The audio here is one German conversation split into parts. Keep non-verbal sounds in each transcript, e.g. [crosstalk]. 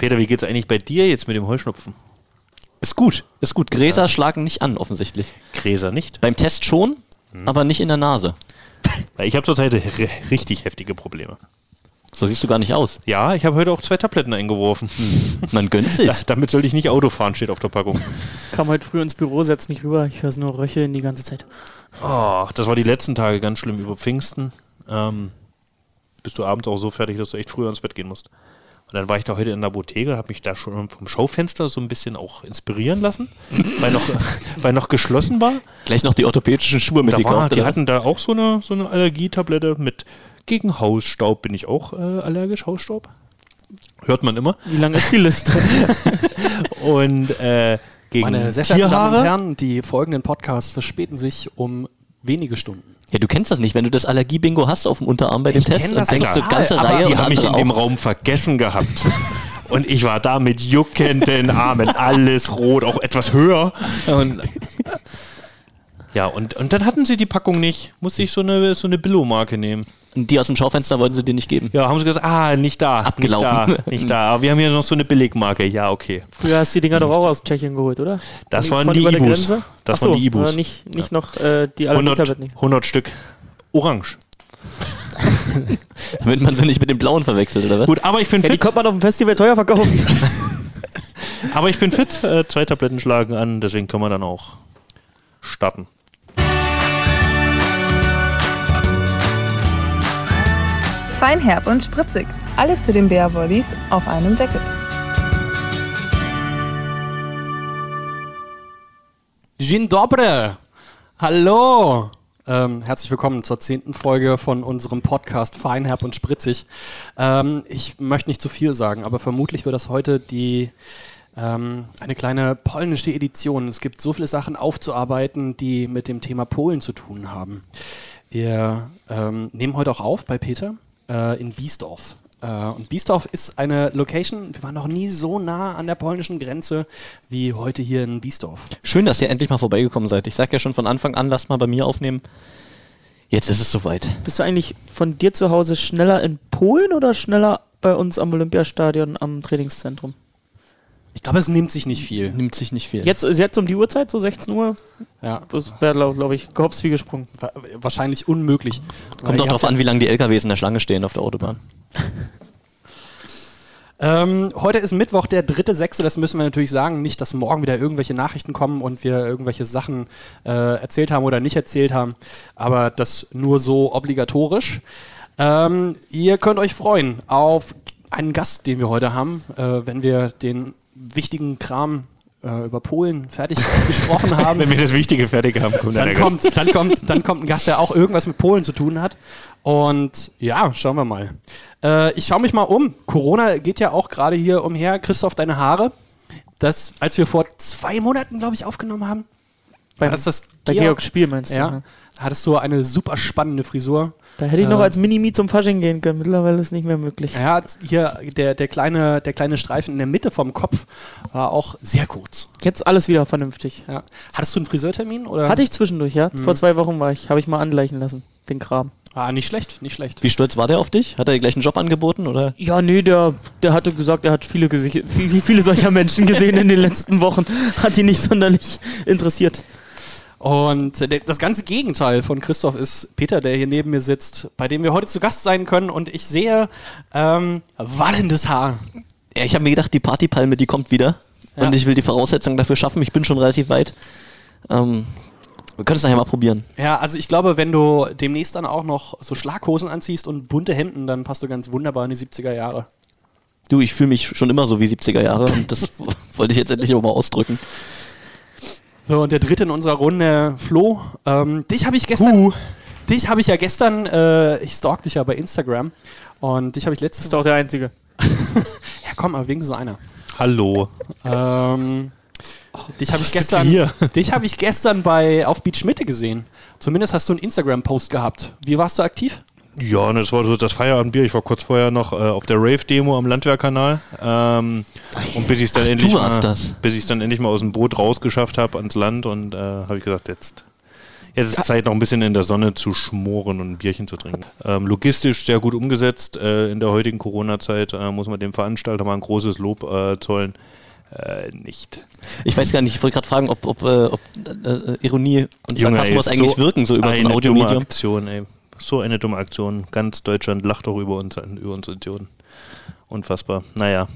Peter, wie geht's eigentlich bei dir jetzt mit dem Heuschnupfen? Ist gut, ist gut. Gräser schlagen nicht an, offensichtlich. Gräser nicht? Beim Test schon, aber nicht in der Nase. Ja, Ich habe zurzeit ri- richtig heftige Probleme. So siehst du gar nicht aus. Ja, ich habe heute auch zwei Tabletten eingeworfen. Man gönnt [laughs] sich. Da, damit sollte ich nicht Auto fahren, steht auf der Packung. Kam heute früh ins Büro, setz mich rüber, ich höre nur Röcheln die ganze Zeit. Oh, das war die letzten Tage ganz schlimm über Pfingsten. Ähm, bist du abends auch so fertig, dass du echt früher ins Bett gehen musst. Und dann war ich da heute in der Apotheke, habe mich da schon vom Schaufenster so ein bisschen auch inspirieren lassen, [laughs] weil, noch, [laughs] weil noch geschlossen war. Gleich noch die orthopädischen Schuhe Da war, mitgekauft. die oder? hatten da auch so eine, so eine Allergietablette mit gegen Hausstaub. Bin ich auch äh, allergisch, Hausstaub? Hört man immer. Wie lang ist die Liste? [laughs] Und äh, gegen Meine sehr verehrten Damen und Tierhaare. Herren, die folgenden Podcasts verspäten sich um wenige Stunden. Ja, du kennst das nicht, wenn du das Allergie-Bingo hast auf dem Unterarm bei dem Ich Test und denkst du total, ganze aber Reihe Die haben mich in dem. Raum vergessen gehabt. [laughs] Und ich war da mit juckenden Armen, alles rot, auch etwas höher. Und ja, und, und dann hatten sie die Packung nicht. Musste ich so eine, so eine Billo-Marke nehmen. Und die aus dem Schaufenster wollten sie dir nicht geben. Ja, haben sie gesagt, ah, nicht da. Abgelaufen. Nicht da, nicht da. Aber wir haben hier noch so eine Billigmarke. Ja, okay. Früher hast du die Dinger doch auch aus Tschechien geholt, oder? Das Von- waren die Ibus. Grenze? Das Ach so, waren die Ibus. aber Nicht, nicht noch äh, die 100, Allergietabletten. nicht. 100 Stück. Orange. [laughs] Damit man sie nicht mit dem Blauen verwechselt, oder was? Gut, aber ich bin Ja, die fit. konnte man auf dem Festival teuer verkaufen. [laughs] Aber ich bin fit. Äh, zwei Tabletten schlagen an, deswegen können wir dann auch starten. Feinherb und spritzig. Alles zu den Bärwollis auf einem Deckel. Dzień dobry! Hallo! Ähm, herzlich willkommen zur zehnten Folge von unserem Podcast Feinherb und Spritzig. Ähm, ich möchte nicht zu viel sagen, aber vermutlich wird das heute die ähm, eine kleine polnische Edition. Es gibt so viele Sachen aufzuarbeiten, die mit dem Thema Polen zu tun haben. Wir ähm, nehmen heute auch auf bei Peter äh, in Biesdorf. Äh, und Biesdorf ist eine Location, wir waren noch nie so nah an der polnischen Grenze wie heute hier in Biesdorf. Schön, dass ihr endlich mal vorbeigekommen seid. Ich sag ja schon von Anfang an, lasst mal bei mir aufnehmen. Jetzt ist es soweit. Bist du eigentlich von dir zu Hause schneller in Polen oder schneller bei uns am Olympiastadion am Trainingszentrum? Ich glaube, es nimmt sich nicht viel. Nimmt sich nicht viel. Jetzt, jetzt um die Uhrzeit, so 16 Uhr? Ja, Das wäre, glaube glaub ich, gehops wie gesprungen. wa- wahrscheinlich unmöglich. Kommt auch darauf an, wie lange die LKWs in der Schlange stehen auf der Autobahn. [laughs] Ähm, heute ist Mittwoch, der 3.6., das müssen wir natürlich sagen. Nicht, dass morgen wieder irgendwelche Nachrichten kommen und wir irgendwelche Sachen äh, erzählt haben oder nicht erzählt haben. Aber das nur so obligatorisch. Ähm, ihr könnt euch freuen auf einen Gast, den wir heute haben, äh, wenn wir den wichtigen Kram äh, über Polen fertig [laughs] gesprochen haben. Wenn wir das Wichtige fertig haben, kommt dann kommt, dann, kommt, dann kommt ein Gast, der auch irgendwas mit Polen zu tun hat. Und ja, schauen wir mal. Äh, ich schaue mich mal um. Corona geht ja auch gerade hier umher. Christoph, deine Haare. Das, als wir vor zwei Monaten, glaube ich, aufgenommen haben, war das das bei Georg Spiel meinst du? Ja, ne? hattest du eine super spannende Frisur. Da hätte ich noch Äh. als Mini-Mi zum Fasching gehen können. Mittlerweile ist nicht mehr möglich. Er hat hier der, der, kleine, der kleine Streifen in der Mitte vom Kopf war auch sehr kurz. Jetzt alles wieder vernünftig. Ja. Hattest du einen Friseurtermin? Oder? Hatte ich zwischendurch, ja. Mhm. Vor zwei Wochen war ich, habe ich mal angleichen lassen, den Kram. Ah, nicht schlecht, nicht schlecht. Wie stolz war der auf dich? Hat er dir gleich einen Job angeboten oder? Ja, nee, der, der hatte gesagt, er hat viele, Gesicht, [laughs] viele, viele solcher Menschen gesehen in den letzten Wochen. Hat ihn nicht sonderlich interessiert. Und das ganze Gegenteil von Christoph ist Peter, der hier neben mir sitzt, bei dem wir heute zu Gast sein können. Und ich sehe ähm, wallendes Haar. Ja, ich habe mir gedacht, die Partypalme, die kommt wieder. Ja. Und ich will die Voraussetzungen dafür schaffen. Ich bin schon relativ weit. Ähm, wir können es nachher mal probieren. Ja, also ich glaube, wenn du demnächst dann auch noch so Schlaghosen anziehst und bunte Hemden, dann passt du ganz wunderbar in die 70er Jahre. Du, ich fühle mich schon immer so wie 70er Jahre und das [laughs] wollte ich jetzt endlich auch mal ausdrücken. So, und der dritte in unserer Runde, Flo. Ähm, dich habe ich gestern. Dich habe ich ja gestern, äh, ich stalk dich ja bei Instagram. Und dich habe ich letztes Ist doch der Einzige. [laughs] Ja, komm, aber wegen so einer. Hallo. Ähm, dich habe ich gestern, hier? [laughs] dich habe ich gestern bei auf Beach Mitte gesehen. Zumindest hast du einen Instagram-Post gehabt. Wie warst du aktiv? Ja, und das war so das Feierabendbier. Ich war kurz vorher noch äh, auf der Rave-Demo am Landwehrkanal. Ähm, und bis ich es dann, Ach, endlich mal- warst das. bis ich's dann endlich mal aus dem Boot rausgeschafft habe ans Land und äh, habe ich gesagt, jetzt, Jetzt ist Zeit, noch ein bisschen in der Sonne zu schmoren und ein Bierchen zu trinken. Ähm, logistisch sehr gut umgesetzt. Äh, in der heutigen Corona-Zeit äh, muss man dem Veranstalter mal ein großes Lob äh, zollen. Äh, nicht. Ich weiß gar nicht, ich wollte gerade fragen, ob, ob, äh, ob äh, Ironie und Junge, Sarkasmus ey, eigentlich so wirken, so über so ein Audiomedium. Aktion, ey. So eine dumme Aktion. Ganz Deutschland lacht doch über uns, über uns Idioten. Unfassbar. Naja.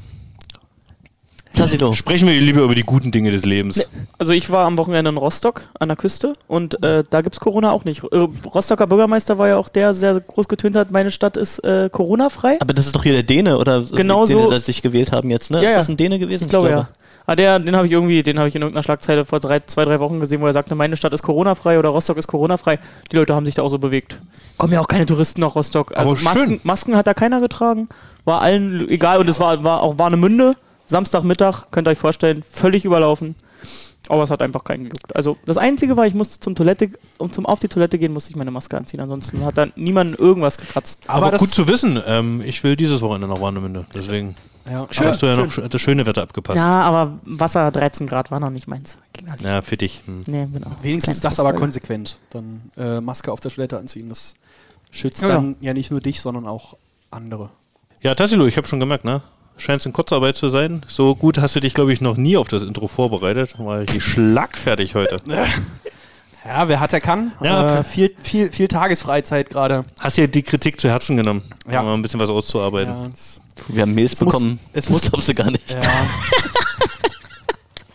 Tassilo. Sprechen wir lieber über die guten Dinge des Lebens. Also ich war am Wochenende in Rostock an der Küste und äh, da gibt es Corona auch nicht. Äh, Rostocker Bürgermeister war ja auch der, der sehr groß getönt hat, meine Stadt ist äh, Corona-frei. Aber das ist doch hier der Däne, oder Genau den so. sie sich gewählt haben jetzt, ne? Ja, ist ja. das ein Däne gewesen? Ich glaube, ja. Ah, der, den habe ich irgendwie, den habe ich in irgendeiner Schlagzeile vor drei, zwei, drei Wochen gesehen, wo er sagte, meine Stadt ist Corona-frei oder Rostock ist Corona-frei. Die Leute haben sich da auch so bewegt. Kommen ja auch keine Touristen nach Rostock. Also Aber schön. Masken, Masken hat da keiner getragen. War allen egal und es war, war auch Warnemünde, Samstagmittag, könnt ihr euch vorstellen, völlig überlaufen. Aber es hat einfach keinen gejuckt. Also das Einzige war, ich musste zum Toilette, um zum auf die Toilette gehen, musste ich meine Maske anziehen. Ansonsten hat da niemand irgendwas gekratzt. Aber, das- gut zu wissen. Ähm, ich will dieses Wochenende nach Warnemünde. Deswegen Ja, Schön, hast du ja noch sch- das schöne Wetter abgepasst. Ja, aber Wasser 13 Grad war noch nicht meins. Ging noch nicht. Ja, für dich. Hm. Nee, genau. Wenigstens das aber konsequent. Dann äh, Maske auf der Toilette anziehen. Das schützt Ja, dann ja nicht nur dich, sondern auch andere. Ja, Tassilo, ich habe schon gemerkt, ne? Scheint in Kurzarbeit zu sein. So gut hast du dich, glaube ich, noch nie auf das Intro vorbereitet. War richtig schlagfertig heute. [laughs] Ja, wer hat, der kann. Ja, äh, viel, viel, viel Tagesfreizeit gerade. Hast dir die Kritik zu Herzen genommen, Ja. um mal ein bisschen was auszuarbeiten. Ja, Wir haben Mails muss- bekommen. es das muss- glaubst du gar nicht. ja.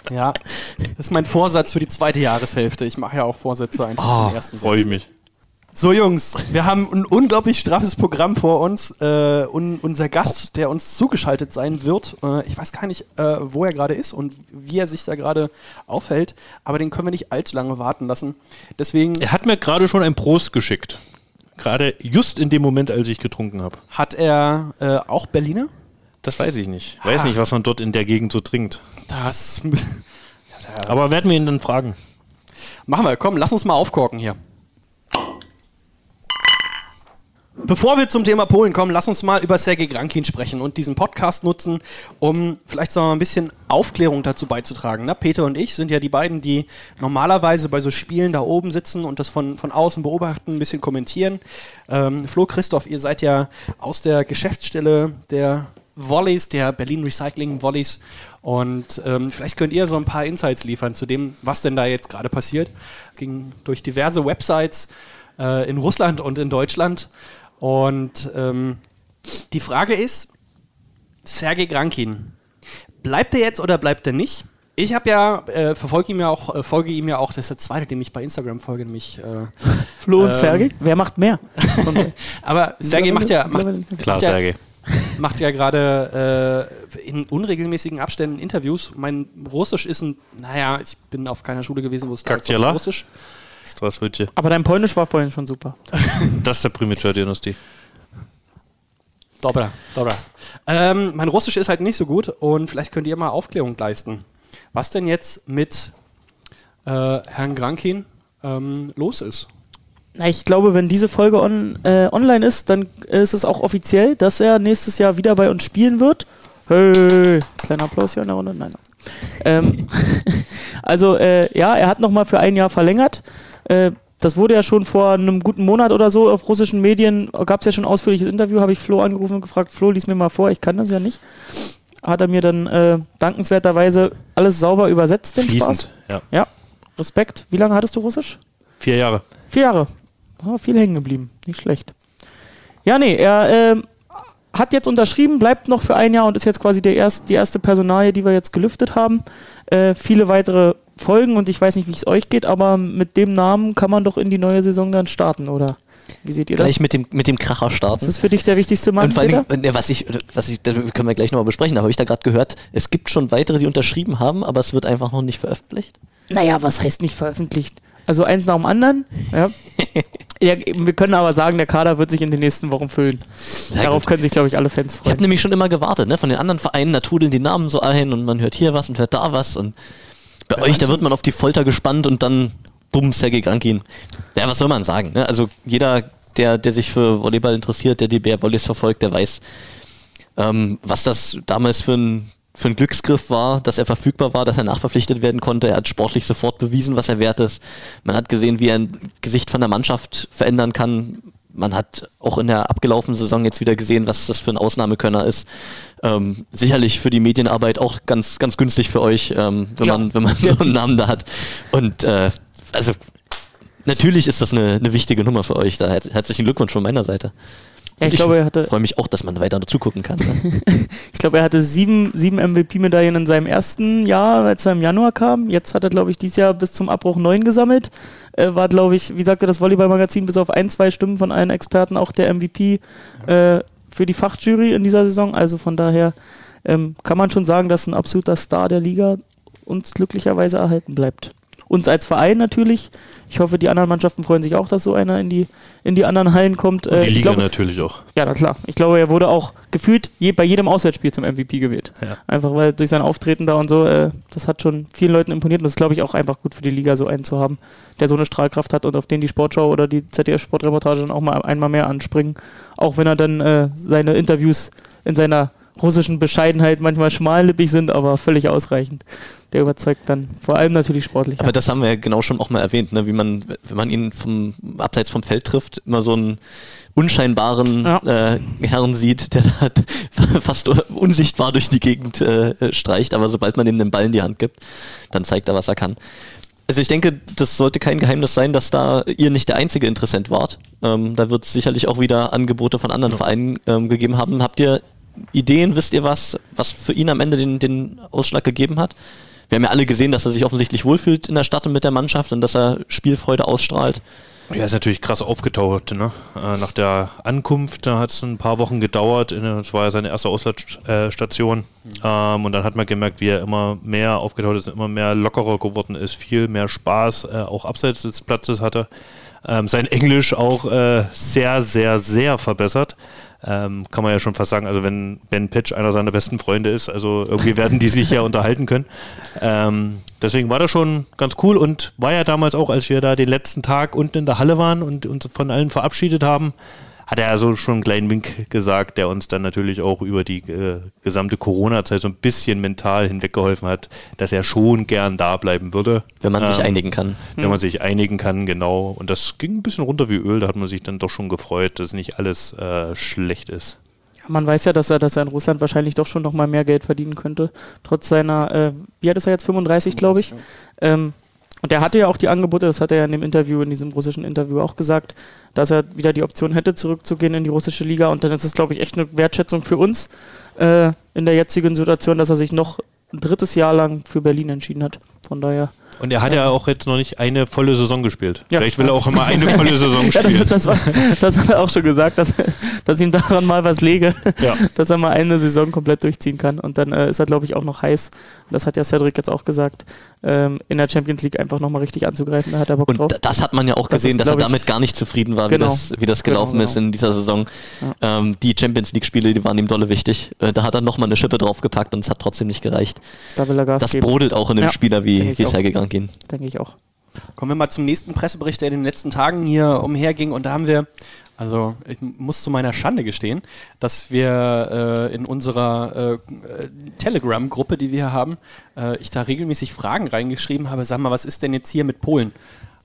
ja, das ist mein Vorsatz für die zweite Jahreshälfte. Ich mache ja auch Vorsätze einfach Ah, zum ersten freue ich Satz. mich. So Jungs, wir haben ein unglaublich straffes Programm vor uns. Äh, und unser Gast, der uns zugeschaltet sein wird, äh, ich weiß gar nicht, äh, wo er gerade ist und wie er sich da gerade aufhält, aber den können wir nicht allzu lange warten lassen. Deswegen Er hat mir gerade schon ein Prost geschickt. Gerade just in dem Moment, als ich getrunken habe. hat er äh, auch Berliner. Das weiß ich nicht. Weiß Ah. nicht, was man dort in der Gegend so trinkt. Das [laughs] Aber werden wir ihn dann fragen. machen wir. Komm, lass uns mal aufkorken hier. Bevor wir zum Thema Polen kommen, lass uns mal über Sergei Grankin sprechen und diesen Podcast nutzen, um vielleicht so ein bisschen Aufklärung dazu beizutragen. Na, Peter und ich sind ja die beiden, die normalerweise bei so Spielen da oben sitzen und das von, von außen beobachten, ein bisschen kommentieren. Ähm, Flo, Christoph, ihr seid ja aus der Geschäftsstelle der Volleys, der Berlin Recycling Volleys. Und ähm, vielleicht könnt ihr so ein paar Insights liefern zu dem, was denn da jetzt gerade passiert. Ging durch diverse Websites äh, in Russland und in Deutschland. Und ähm, die Frage ist, Sergei Grankin, bleibt er jetzt oder bleibt er nicht? Ich habe ja, äh, verfolge ihm ja auch, äh, folge ihm ja auch, das ist der zweite, dem ich bei Instagram folge, nämlich äh, [laughs] Flo und Ähm, Sergei? Wer macht mehr? [laughs] aber [laughs] Sergei macht ja, macht, Klar, macht ja, Sergej. macht ja gerade äh, in unregelmäßigen Abständen Interviews. Mein Russisch ist ein, naja, ich bin auf keiner Schule gewesen, wo es da? Russisch. Straswitje. Aber dein Polnisch war vorhin schon super. [laughs] Das ist der Primitscher-Dynastie. Dobra, dobra. Ähm, mein Russisch ist halt nicht so gut und vielleicht könnt ihr mal Aufklärung leisten. Was denn jetzt mit äh, Herrn Grankin ähm, los ist? Na, Ich glaube, wenn diese Folge on, äh, online ist, dann ist es auch offiziell, dass er nächstes Jahr wieder bei uns spielen wird. Hey, kleiner Applaus hier in der Runde. Nein. nein. ähm, [laughs] also, äh, ja, er hat nochmal für ein Jahr verlängert. Äh, das wurde ja schon vor einem guten Monat oder so auf russischen Medien, gab es ja schon ein ausführliches Interview, habe ich Flo angerufen und gefragt, Flo, lies mir mal vor, ich kann das ja nicht. Hat er mir dann äh, dankenswerterweise alles sauber übersetzt, den Spaß. Fließend. Ja. Ja, Respekt. Wie lange hattest du Russisch? Vier Jahre. Vier Jahre. Oh, viel hängen geblieben. Nicht schlecht. Ja, nee, er ähm, hat jetzt unterschrieben, bleibt noch für ein Jahr und ist jetzt quasi der erst, die erste Personalie, die wir jetzt gelüftet haben. Äh, viele weitere Folgen und ich weiß nicht, wie es euch geht, aber mit dem Namen kann man doch in die neue Saison dann starten, oder? Wie seht ihr das? Gleich mit dem, mit dem Kracher Ist starten. das für dich der wichtigste Mann, Und vor? Dingen, äh, was ich, was ich, das können wir gleich nochmal besprechen, aber habe ich da gerade gehört, es gibt schon weitere, die unterschrieben haben, aber es wird einfach noch nicht veröffentlicht. Naja, was heißt nicht veröffentlicht? Also eins nach dem anderen. Ja. [laughs] ja, wir können aber sagen, der Kader wird sich in den nächsten Wochen füllen. Ja, Darauf gut. können sich, glaube ich, alle Fans Ich freuen. habe nämlich schon immer gewartet, ne? Von den anderen Vereinen, da trudeln die Namen so ein und man hört hier was und hört da was und bei euch, da wird man auf die Folter gespannt und dann bumm, Sergei Grankin. Ja, was soll man sagen, ne? Also jeder, der, der sich für Volleyball interessiert, der die Bär Volleys verfolgt, der weiß, ähm, was das damals für ein für ein Glücksgriff war, dass er verfügbar war, dass er nachverpflichtet werden konnte. Er hat sportlich sofort bewiesen, was er wert ist. Man hat gesehen, wie er ein Gesicht von der Mannschaft verändern kann. Man hat auch in der abgelaufenen Saison jetzt wieder gesehen, was das für ein Ausnahmekönner ist. Ähm, sicherlich für die Medienarbeit auch ganz, ganz günstig für euch, ähm, wenn, Ja. man, wenn man [laughs] so einen Namen da hat. Und äh, also natürlich ist das eine, eine wichtige Nummer für euch. Da her- herzlichen Glückwunsch von meiner Seite. Ja, ich Und glaube, er hatte, freue mich auch, dass man weiter dazugucken kann. Ne? [laughs] ich glaube, er hatte sieben, sieben MVP-Medaillen in seinem ersten Jahr, als er im Januar kam. Jetzt hat er, glaube ich, dieses Jahr bis zum Abbruch neun gesammelt. Äh, war, glaube ich, wie sagte das Volleyball-Magazin, bis auf ein, zwei Stimmen von allen Experten auch der MVP äh, für die Fachjury in dieser Saison. Also von daher ähm, kann man schon sagen, dass ein absoluter Star der Liga uns glücklicherweise erhalten bleibt. Uns als Verein natürlich. Ich hoffe, die anderen Mannschaften freuen sich auch, dass so einer in die, in die anderen Hallen kommt. Und Äh, die ich Liga glaube- natürlich auch. ja, na klar. Ich glaube, er wurde auch gefühlt je, bei jedem Auswärtsspiel zum MVP gewählt. Ja. Einfach weil durch sein Auftreten da und so, äh, das hat schon vielen Leuten imponiert und das ist, glaube ich, auch einfach gut für die Liga, so einen zu haben, der so eine Strahlkraft hat und auf den die Sportschau oder die ZDF-Sportreportage dann auch mal einmal mehr anspringen. Auch wenn er dann äh, seine Interviews in seiner russischen Bescheidenheit manchmal schmallippig sind, aber völlig ausreichend. Der überzeugt dann vor allem natürlich sportlich. Aber das haben wir ja genau schon auch mal erwähnt, ne? wie man, wenn man ihn vom abseits vom Feld trifft, immer so einen unscheinbaren Ja. äh, Herrn sieht, der da [laughs] fast unsichtbar durch die Gegend äh, streicht, aber sobald man ihm den Ball in die Hand gibt, dann zeigt er, was er kann. Also ich denke, das sollte kein Geheimnis sein, dass da ihr nicht der einzige Interessent wart. Ähm, da wird es sicherlich auch wieder Angebote von anderen Vereinen ähm, gegeben haben. Habt ihr Ideen, wisst ihr was, was für ihn am Ende den, den Ausschlag gegeben hat? Wir haben ja alle gesehen, dass er sich offensichtlich wohlfühlt in der Stadt und mit der Mannschaft und dass er Spielfreude ausstrahlt. Ja, ist natürlich krass aufgetaucht. Ne? Äh, nach der Ankunft, hat es ein paar Wochen gedauert. Das war ja seine erste Auslandsstation. Ähm, und dann hat man gemerkt, wie er immer mehr aufgetaucht ist, immer mehr lockerer geworden ist, viel mehr Spaß, äh, auch abseits des Platzes hatte. Ähm, sein Englisch auch äh, sehr, sehr, sehr verbessert. Ähm, kann man ja schon fast sagen, also wenn Ben Pitch einer seiner besten Freunde ist, also irgendwie werden die sich ja [laughs] unterhalten können. Ähm, deswegen war das schon ganz cool und war ja damals auch, als wir da den letzten Tag unten in der Halle waren und uns von allen verabschiedet haben, hat er also schon einen kleinen Wink gesagt, der uns dann natürlich auch über die äh, gesamte Corona-Zeit so ein bisschen mental hinweggeholfen hat, dass er schon gern da bleiben würde. Wenn man sich Ähm, einigen kann. wenn man sich einigen kann, genau. Und das ging ein bisschen runter wie Öl. Da hat man sich dann doch schon gefreut, dass nicht alles äh, schlecht ist. Man weiß ja, dass er, dass er in Russland wahrscheinlich doch schon noch mal mehr Geld verdienen könnte. Trotz seiner, äh, wie alt ist er jetzt? 35, glaube ich. Ähm, und er hatte ja auch die Angebote, das hat er ja in dem Interview, in diesem russischen Interview auch gesagt, dass er wieder die Option hätte, zurückzugehen in die russische Liga. Und dann ist es, glaube ich, echt eine Wertschätzung für uns äh, in der jetzigen Situation, dass er sich noch ein drittes Jahr lang für Berlin entschieden hat. Von daher. Und er hat ja, auch jetzt noch nicht eine volle Saison gespielt. Ja. Vielleicht will er auch immer eine volle Saison [laughs] Ja, spielen. das, das, war, das hat er auch schon gesagt, dass, dass ihm daran mal was lege, Ja. dass er mal eine Saison komplett durchziehen kann. Und dann äh, ist er, glaube ich, auch noch heiß. Das hat ja Cedric jetzt auch gesagt, ähm, in der Champions League einfach nochmal richtig anzugreifen. Da hat er Bock Und drauf. da- das hat man ja auch Das gesehen, ist, dass er damit gar nicht zufrieden war, Genau. wie, das, wie das Genau, gelaufen genau. ist in dieser Saison. Ähm, die Champions League-Spiele, die waren ihm dolle wichtig. Äh, da hat er nochmal eine Schippe draufgepackt und es hat trotzdem nicht gereicht. Da will er Gas Das geben, brodelt auch in dem Ja, Spieler wie, auch. Sergei Grankin. denke ich auch. Kommen wir mal zum nächsten Pressebericht, der in den letzten Tagen hier umherging. Und da haben wir, also ich muss zu meiner Schande gestehen, dass wir äh, in unserer äh, Telegram-Gruppe, die wir hier haben, äh, ich da regelmäßig Fragen reingeschrieben habe. Sag mal, was ist denn jetzt hier mit Polen?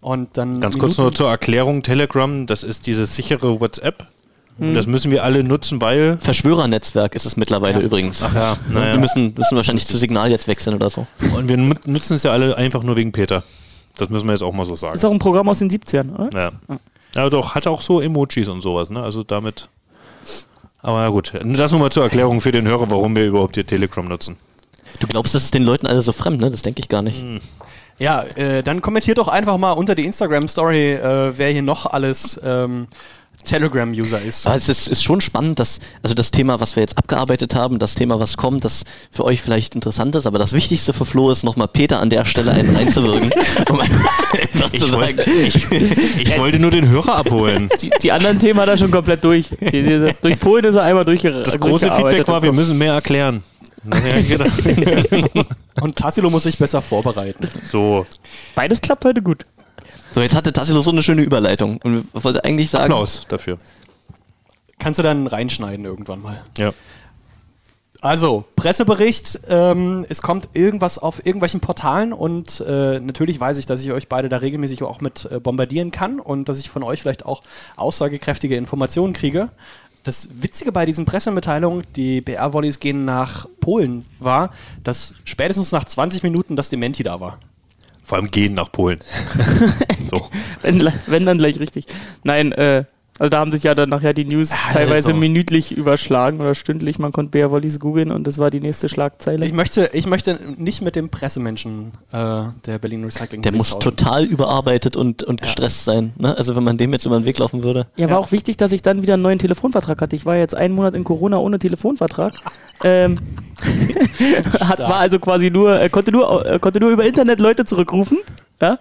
Und dann Ganz kurz nur zur Erklärung: Telegram, das ist dieses sichere WhatsApp. Das müssen wir alle nutzen, weil. Verschwörernetzwerk ist es mittlerweile übrigens. Ach ja, Wir naja. müssen, müssen wahrscheinlich zu Signal jetzt wechseln oder so. Und wir nut- nutzen es ja alle einfach nur wegen Peter. Das müssen wir jetzt auch mal so sagen. Ist auch ein Programm aus den 70ern, oder? Ja. ja, doch, hat auch so Emojis und sowas, ne? Also damit. Aber ja, gut. Das nur mal zur Erklärung für den Hörer, warum wir überhaupt hier Telegram nutzen. Du glaubst, das ist den Leuten alle so fremd, ne? Das denke ich gar nicht. Hm. Ja, äh, dann kommentiert doch einfach mal unter die Instagram-Story, äh, wer hier noch alles ähm, Telegram-User ist. Aber es ist, ist schon spannend, dass, also das Thema, was wir jetzt abgearbeitet haben, das Thema, was kommt, das für euch vielleicht interessant ist, aber das Wichtigste für Flo ist, nochmal Peter an der Stelle einen reinzuwirken. [laughs] um einfach zu sagen, Ich wollte nur den Hörer abholen. [laughs] Die, die anderen Themen hat er schon komplett durch. Die, diese, durch Polen ist er einmal durchge Das große Feedback war, wir müssen mehr erklären. Gedacht. [laughs] Und Tassilo muss sich besser vorbereiten. so, Beides klappt heute gut. So, jetzt hatte Tassilo so eine schöne Überleitung und wollte eigentlich sagen, Applaus dafür. Kannst du dann reinschneiden irgendwann mal. Ja. Also, Pressebericht, ähm, es kommt irgendwas auf irgendwelchen Portalen und äh, natürlich weiß ich, dass ich euch beide da regelmäßig auch mit äh, bombardieren kann und dass ich von euch vielleicht auch aussagekräftige Informationen kriege. Das Witzige bei diesen Pressemitteilungen, die BR-Volleys gehen nach Polen, war, dass spätestens nach 20 Minuten das Dementi da war. Vor allem gehen nach Polen. [laughs] so. Wenn, wenn dann gleich richtig. Nein, äh, also da haben sich ja dann nachher die News teilweise also. minütlich überschlagen oder stündlich. Man konnte Bea Wollies googeln und das war die nächste Schlagzeile. Ich möchte, ich möchte nicht mit dem Pressemenschen äh, der Berlin Recycling Der muss tauschen. total überarbeitet und, und gestresst sein. Ne? Also wenn man dem jetzt über den Weg laufen würde. Ja, war auch wichtig, dass ich dann wieder einen neuen Telefonvertrag hatte. Ich war jetzt einen Monat in Corona ohne Telefonvertrag. ähm, [laughs] [laughs] hat, war also quasi nur, er konnte nur, er konnte nur über Internet Leute zurückrufen. Ja?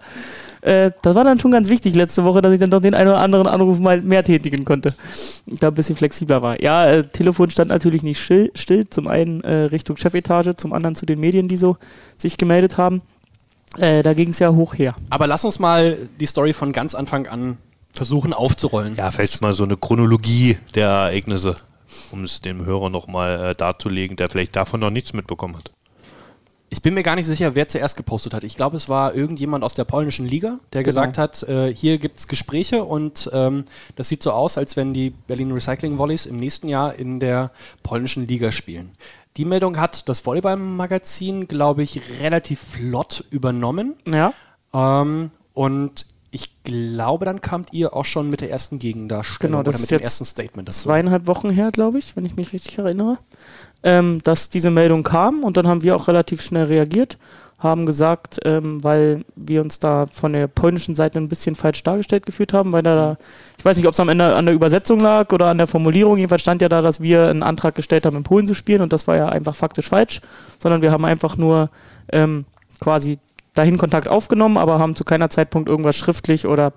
Äh, das war dann schon ganz wichtig letzte Woche, dass ich dann doch den einen oder anderen Anruf mal mehr tätigen konnte. Da ein bisschen flexibler war. Ja, äh, Telefon stand natürlich nicht still, still. Zum einen äh, Richtung Chefetage, zum anderen zu den Medien, die so sich gemeldet haben. Äh, da ging es ja hoch her. Aber lass uns mal die Story von ganz Anfang an versuchen aufzurollen. Ja, vielleicht mal so eine Chronologie der Ereignisse, um es dem Hörer nochmal äh, darzulegen, der vielleicht davon noch nichts mitbekommen hat. Ich bin mir gar nicht sicher, wer zuerst gepostet hat. Ich glaube, es war irgendjemand aus der polnischen Liga, der Genau. gesagt hat, äh, hier gibt es Gespräche und ähm, das sieht so aus, als wenn die Berlin Recycling Volleys im nächsten Jahr in der polnischen Liga spielen. Die Meldung hat das Volleyball-Magazin, glaube ich, relativ flott übernommen. Ja. Ähm, und ich glaube, dann kamt ihr auch schon mit der ersten Gegendarstellung Genau, das oder mit dem ersten Statement dazu. zweieinhalb Wochen her, glaube ich, wenn ich mich richtig erinnere, ähm, dass diese Meldung kam und dann haben wir auch relativ schnell reagiert, haben gesagt, ähm, weil wir uns da von der polnischen Seite ein bisschen falsch dargestellt gefühlt haben, weil da, ich weiß nicht, ob es am Ende an der Übersetzung lag oder an der Formulierung, jedenfalls stand ja da, dass wir einen Antrag gestellt haben, in Polen zu spielen und das war ja einfach faktisch falsch, sondern wir haben einfach nur ähm, quasi dahin Kontakt aufgenommen, aber haben zu keiner Zeitpunkt irgendwas schriftlich oder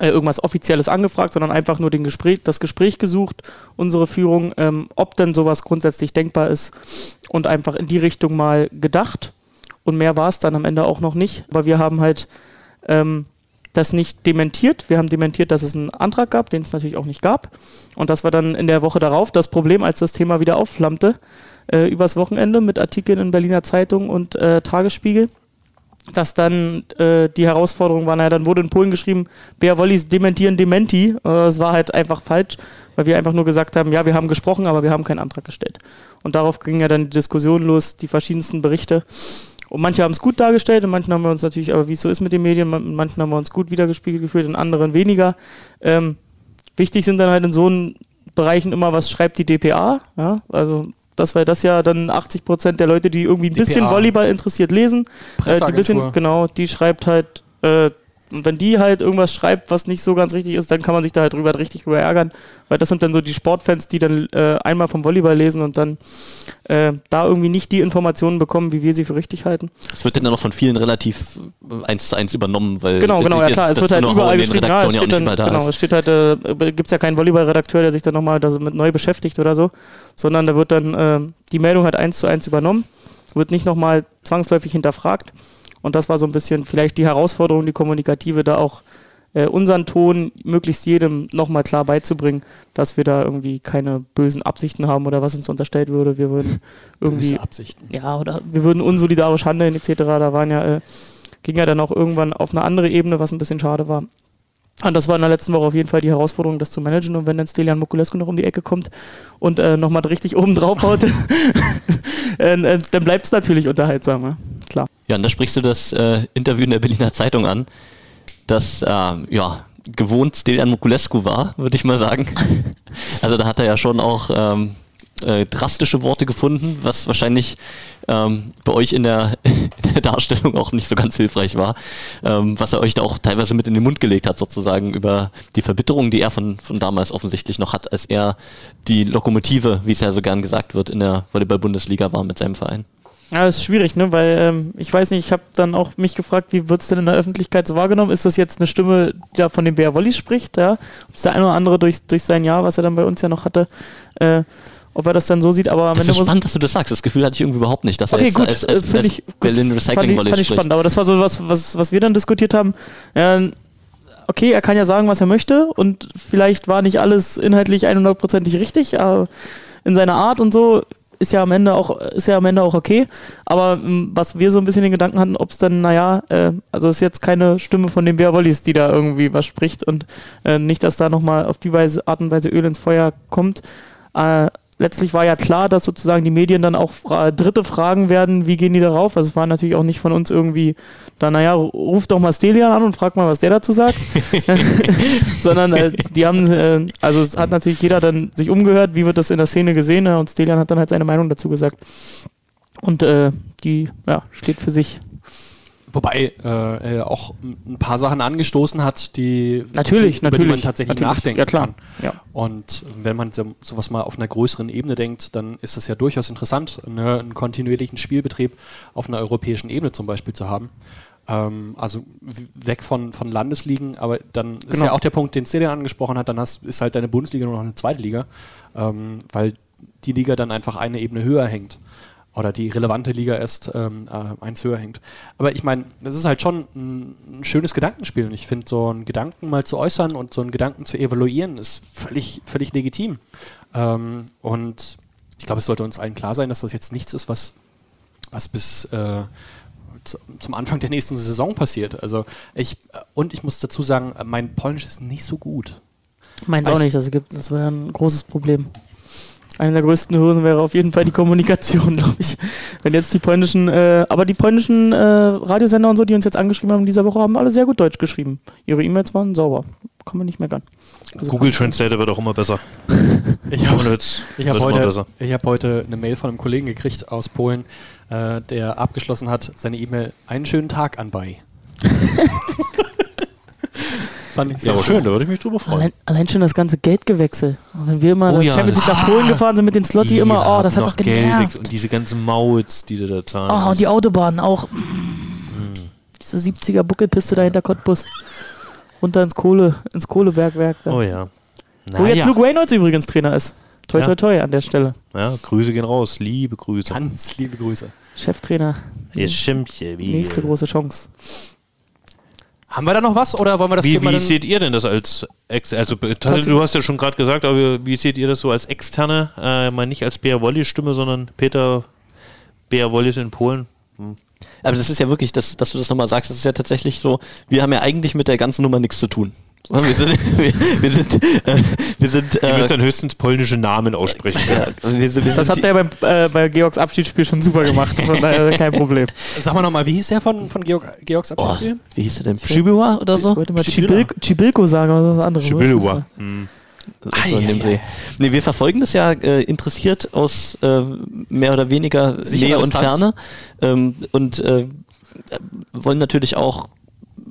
äh, irgendwas Offizielles angefragt, sondern einfach nur den Gespräch, das Gespräch gesucht, unsere Führung, ähm, ob denn sowas grundsätzlich denkbar ist und einfach in die Richtung mal gedacht. Und mehr war es dann am Ende auch noch nicht. Aber wir haben halt ähm, das nicht dementiert. Wir haben dementiert, dass es einen Antrag gab, den es natürlich auch nicht gab. Und das war dann in der Woche darauf das Problem, als das Thema wieder aufflammte, äh, übers Wochenende mit Artikeln in Berliner Zeitung und äh, Tagesspiegel dass dann äh, die Herausforderung war, naja, dann wurde in Polen geschrieben, Bea Wollis dementieren Dementi. Äh, das war halt einfach falsch, weil wir einfach nur gesagt haben, ja, wir haben gesprochen, aber wir haben keinen Antrag gestellt. Und darauf ging ja dann die Diskussion los, die verschiedensten Berichte. Und manche haben es gut dargestellt, und manchen haben wir uns natürlich, aber wie es so ist mit den Medien, man- manchen haben wir uns gut wiedergespiegelt gefühlt, in anderen weniger. Ähm, wichtig sind dann halt in so einen Bereichen immer, was schreibt die DPA, ja, also das, weil das ja dann 80 Prozent der Leute, die irgendwie ein bisschen DPA. Volleyball interessiert lesen, äh, die bisschen, genau, die schreibt halt, äh, und wenn die halt irgendwas schreibt, was nicht so ganz richtig ist, dann kann man sich da halt drüber richtig drüber ärgern, weil das sind dann so die Sportfans, die dann äh, einmal vom Volleyball lesen und dann äh, da irgendwie nicht die Informationen bekommen, wie wir sie für richtig halten. Es wird dann auch von vielen relativ äh, eins zu eins übernommen, weil Genau, genau, ja klar, es wird halt überall geschrieben, ja, es steht dann, mal da genau, ist. es steht halt, äh, gibt es ja keinen Volleyball-Redakteur, der sich dann nochmal damit neu beschäftigt oder so, sondern da wird dann äh, die Meldung halt eins zu eins übernommen, wird nicht nochmal zwangsläufig hinterfragt und das war so ein bisschen vielleicht die Herausforderung, die kommunikative, da auch äh, unseren Ton möglichst jedem nochmal klar beizubringen, dass wir da irgendwie keine bösen Absichten haben oder was uns unterstellt würde, wir würden [laughs] irgendwie Böse Absichten. ja, oder wir würden unsolidarisch handeln etc. Da waren ja, äh, ging ja dann auch irgendwann auf eine andere Ebene, was ein bisschen schade war. Und das war in der letzten Woche auf jeden Fall die Herausforderung, das zu managen. Und wenn dann Stelian Mokulescu noch um die Ecke kommt und äh, nochmal richtig oben drauf haut, [laughs] äh, äh, dann bleibt es natürlich unterhaltsam. Ja? Klar. Ja, und da sprichst du das äh, Interview in der Berliner Zeitung an, das ähm, ja gewohnt Stelian Mokulescu war, würde ich mal sagen. [laughs] Also da hat er ja schon auch ähm, äh, drastische Worte gefunden, was wahrscheinlich ähm, bei euch in der, [laughs] in der Darstellung auch nicht so ganz hilfreich war, ähm, was er euch da auch teilweise mit in den Mund gelegt hat, sozusagen über die Verbitterung, die er von, von damals offensichtlich noch hat, als er die Lokomotive, wie es ja so gern gesagt wird, in der Volleyball-Bundesliga war mit seinem Verein. Ja, das ist schwierig, ne? weil ähm, ich weiß nicht, ich habe dann auch mich gefragt, wie wird es denn in der Öffentlichkeit so wahrgenommen? Ist das jetzt eine Stimme, die da von dem Bär Wolli spricht? Ja? Ob es der eine oder andere durch, durch sein Jahr, was er dann bei uns ja noch hatte, äh, ob er das dann so sieht, aber am Das Ende ist spannend, dass du das sagst. Das Gefühl hatte ich irgendwie überhaupt nicht, dass er Okay, jetzt gut, als, äh, als, als ich, gut, Berlin fand Recycling ich, Volley fand ich spricht. spannend, aber das war so was, was, was wir dann diskutiert haben. Ja, okay, er kann ja sagen, was er möchte und vielleicht war nicht alles inhaltlich 100%ig richtig, aber in seiner Art und so ist ja am Ende auch, ist ja am Ende auch okay. Aber ähm, was wir so ein bisschen den Gedanken hatten, ob es dann, naja, äh, also ist jetzt keine Stimme von den Bärwollis, die da irgendwie was spricht und äh, nicht, dass da nochmal auf die Weise, Art und Weise Öl ins Feuer kommt. Äh, letztlich war ja klar, dass sozusagen die Medien dann auch fra Dritte fragen werden, wie gehen die darauf? Also es war natürlich auch nicht von uns irgendwie, da, naja, ruf doch mal Stelian an und frag mal, was der dazu sagt. [laughs] [laughs] Sondern äh, die haben, äh, also es hat natürlich jeder dann sich umgehört, wie wird das in der Szene gesehen ne? und Stelian hat dann halt seine Meinung dazu gesagt. Und äh, die ja, steht für sich. Wobei äh, er auch ein paar Sachen angestoßen hat, die, Natürlich, über natürlich, die man tatsächlich natürlich. nachdenken Ja, klar. kann. Ja. Und wenn man so, sowas mal auf einer größeren Ebene denkt, dann ist es ja durchaus interessant, ne, einen kontinuierlichen Spielbetrieb auf einer europäischen Ebene zum Beispiel zu haben. Ähm, also weg von, von Landesligen, aber dann ist Genau. ja auch der Punkt, den Cedric angesprochen hat, dann hast, ist halt deine Bundesliga nur noch eine zweite Liga, ähm, weil die Liga dann einfach eine Ebene höher hängt. Oder die relevante Liga erst ähm, äh, eins höher hängt. Aber ich meine, das ist halt schon ein, ein schönes Gedankenspiel. Und ich finde, so einen Gedanken mal zu äußern und so einen Gedanken zu evaluieren, ist völlig, völlig legitim. Ähm, und ich glaube, es sollte uns allen klar sein, dass das jetzt nichts ist, was, was bis äh, zu, zum Anfang der nächsten Saison passiert. Also ich, und ich muss dazu sagen, mein Polnisch ist nicht so gut. Meins Also auch nicht, das, gibt, das wäre ein großes Problem. Eine der größten Hürden wäre auf jeden Fall die Kommunikation, [laughs] glaube ich. Wenn jetzt die polnischen, äh, aber die polnischen äh, Radiosender und so, die uns jetzt angeschrieben haben in dieser Woche, haben alle sehr gut Deutsch geschrieben. Ihre E-Mails waren sauber. Kann man nicht meckern. Also Google Translator wird auch immer besser. [laughs] Ich habe immer heute, ich hab heute eine Mail von einem Kollegen gekriegt aus Polen, äh, der abgeschlossen hat, seine E-Mail einen schönen Tag anbei. [laughs] Fand ich Ja, aber schön, da würde ich mich drüber freuen. Allein, allein schon das ganze Geldgewechsel. Und wenn wir immer Oh ja, Champions League nach Polen gefahren sind mit den Slotty immer, oh, das hat doch genervt. Und diese ganzen Mauts, die du da zahlen Oh, und die Autobahn auch. Diese 70er Buckelpiste da hinter Cottbus. Runter ins Kohle, ins Kohlebergwerk. Da. Oh ja. Wo jetzt Naja. Luke Reynolds übrigens Trainer ist. Toi, Ja. toi, toi an der Stelle. Ja, Grüße gehen raus. Liebe Grüße. Ganz liebe Grüße. Cheftrainer. Ihr Schimpfchen. Wie, Nächste große Chance. Haben wir da noch was oder wollen wir das wie, Thema wie seht ihr denn das als Ex also du hast ja schon gerade gesagt, aber wie seht ihr das so als Externe? Äh, mal nicht als Bea Wolli Stimme, sondern Peter Bea Wollis in Polen. Aber das ist ja wirklich, dass, dass du das nochmal sagst, das ist ja tatsächlich so, wir haben ja eigentlich mit der ganzen Nummer nichts zu tun. Wir sind, wir, [laughs] wir sind, äh, wir sind, Ihr äh, müsst dann höchstens polnische Namen aussprechen. ja, wir sind, wir Das hat der beim, äh, bei Georgs Abschiedsspiel schon super gemacht. Von daher [laughs] kein Problem. Sag mal nochmal, wie hieß der von, von Georg, Georgs oh, Abschiedsspiel? wie hieß der denn? Chibiwa oder Ich so? wollte mal. Chibilko, Chibilko sagen, aber das ist was anderes. Hm. So in dem Dreh. Nee, wir verfolgen das ja äh, interessiert aus äh, mehr oder weniger Sicherer Nähe und Distanz. Ferne ähm, und äh, wollen natürlich auch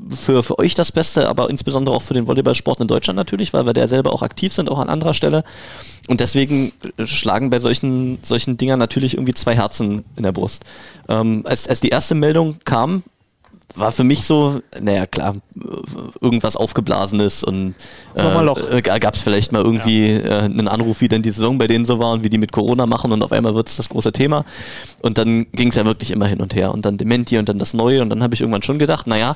für, für euch das Beste, aber insbesondere auch für den Volleyballsport in Deutschland natürlich, weil wir da selber auch aktiv sind, auch an anderer Stelle. Und deswegen äh, schlagen bei solchen, solchen Dingern natürlich irgendwie zwei Herzen in der Brust. Ähm, als, als die erste Meldung kam, war für mich so, naja klar, äh, irgendwas Aufgeblasenes und Sommerloch. äh, gab es vielleicht mal irgendwie äh, einen Anruf, wie denn die Saison bei denen so war und wie die mit Corona machen und auf einmal wird es das große Thema. Und dann ging es ja wirklich immer hin und her und dann Dementi und dann das Neue und dann habe ich irgendwann schon gedacht, naja,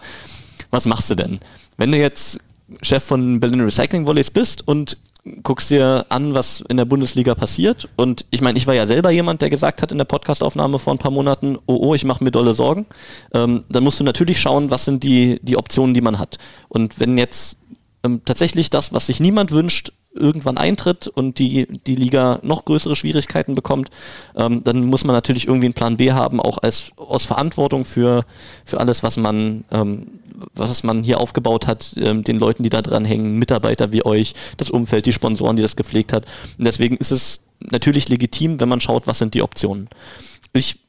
was machst du denn? Wenn du jetzt Chef von Berlin Recycling Volleys bist und guckst dir an, was in der Bundesliga passiert. Und ich meine, ich war ja selber jemand, der gesagt hat in der Podcastaufnahme vor ein paar Monaten, oh, oh, ich mache mir dolle Sorgen. Ähm, dann musst du natürlich schauen, was sind die, die Optionen, die man hat. Und wenn jetzt ähm, tatsächlich das, was sich niemand wünscht, irgendwann eintritt und die, die Liga noch größere Schwierigkeiten bekommt, ähm, dann muss man natürlich irgendwie einen Plan B haben, auch als aus Verantwortung für, für alles, was man, ähm, was man hier aufgebaut hat, ähm, den Leuten, die da dran hängen, Mitarbeiter wie euch, das Umfeld, die Sponsoren, die das gepflegt hat. Und deswegen ist es natürlich legitim, wenn man schaut, was sind die Optionen. Ich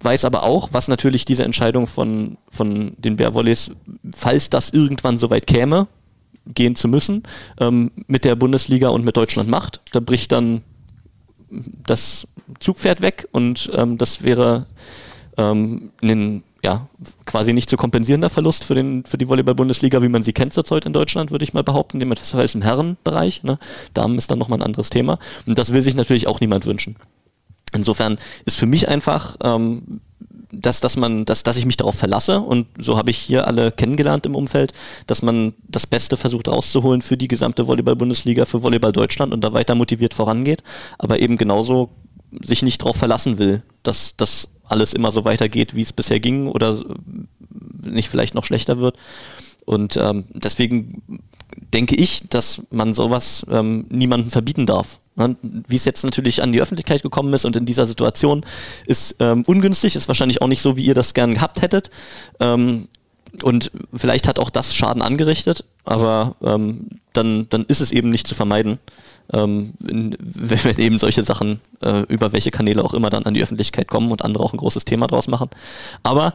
weiß aber auch, was natürlich diese Entscheidung von, von den Bärwolleys, falls das irgendwann soweit käme, gehen zu müssen, ähm, mit der Bundesliga und mit Deutschland macht. Da bricht dann das Zugpferd weg und ähm, das wäre ähm, ein ja, quasi nicht zu kompensierender Verlust für, den, für die Volleyball-Bundesliga, wie man sie kennt zurzeit in Deutschland, würde ich mal behaupten, dem das heißt im Herrenbereich. Ne? Damen ist dann nochmal ein anderes Thema. Und das will sich natürlich auch niemand wünschen. Insofern ist für mich einfach, ähm, dass, dass, man, dass, dass ich mich darauf verlasse und so habe ich hier alle kennengelernt im Umfeld, dass man das Beste versucht rauszuholen für die gesamte Volleyball-Bundesliga, für Volleyball Deutschland und da weiter motiviert vorangeht. Aber eben genauso sich nicht darauf verlassen will, dass das alles immer so weitergeht, wie es bisher ging oder nicht vielleicht noch schlechter wird. Und ähm, deswegen denke ich, dass man sowas ähm, niemandem verbieten darf. Ne? Wie es jetzt natürlich an die Öffentlichkeit gekommen ist und in dieser Situation ist ähm, ungünstig, ist wahrscheinlich auch nicht so, wie ihr das gern gehabt hättet. Ähm, und vielleicht hat auch das Schaden angerichtet, aber ähm, dann, dann ist es eben nicht zu vermeiden, ähm, wenn, [laughs] wenn eben solche Sachen äh, über welche Kanäle auch immer dann an die Öffentlichkeit kommen und andere auch ein großes Thema draus machen. Aber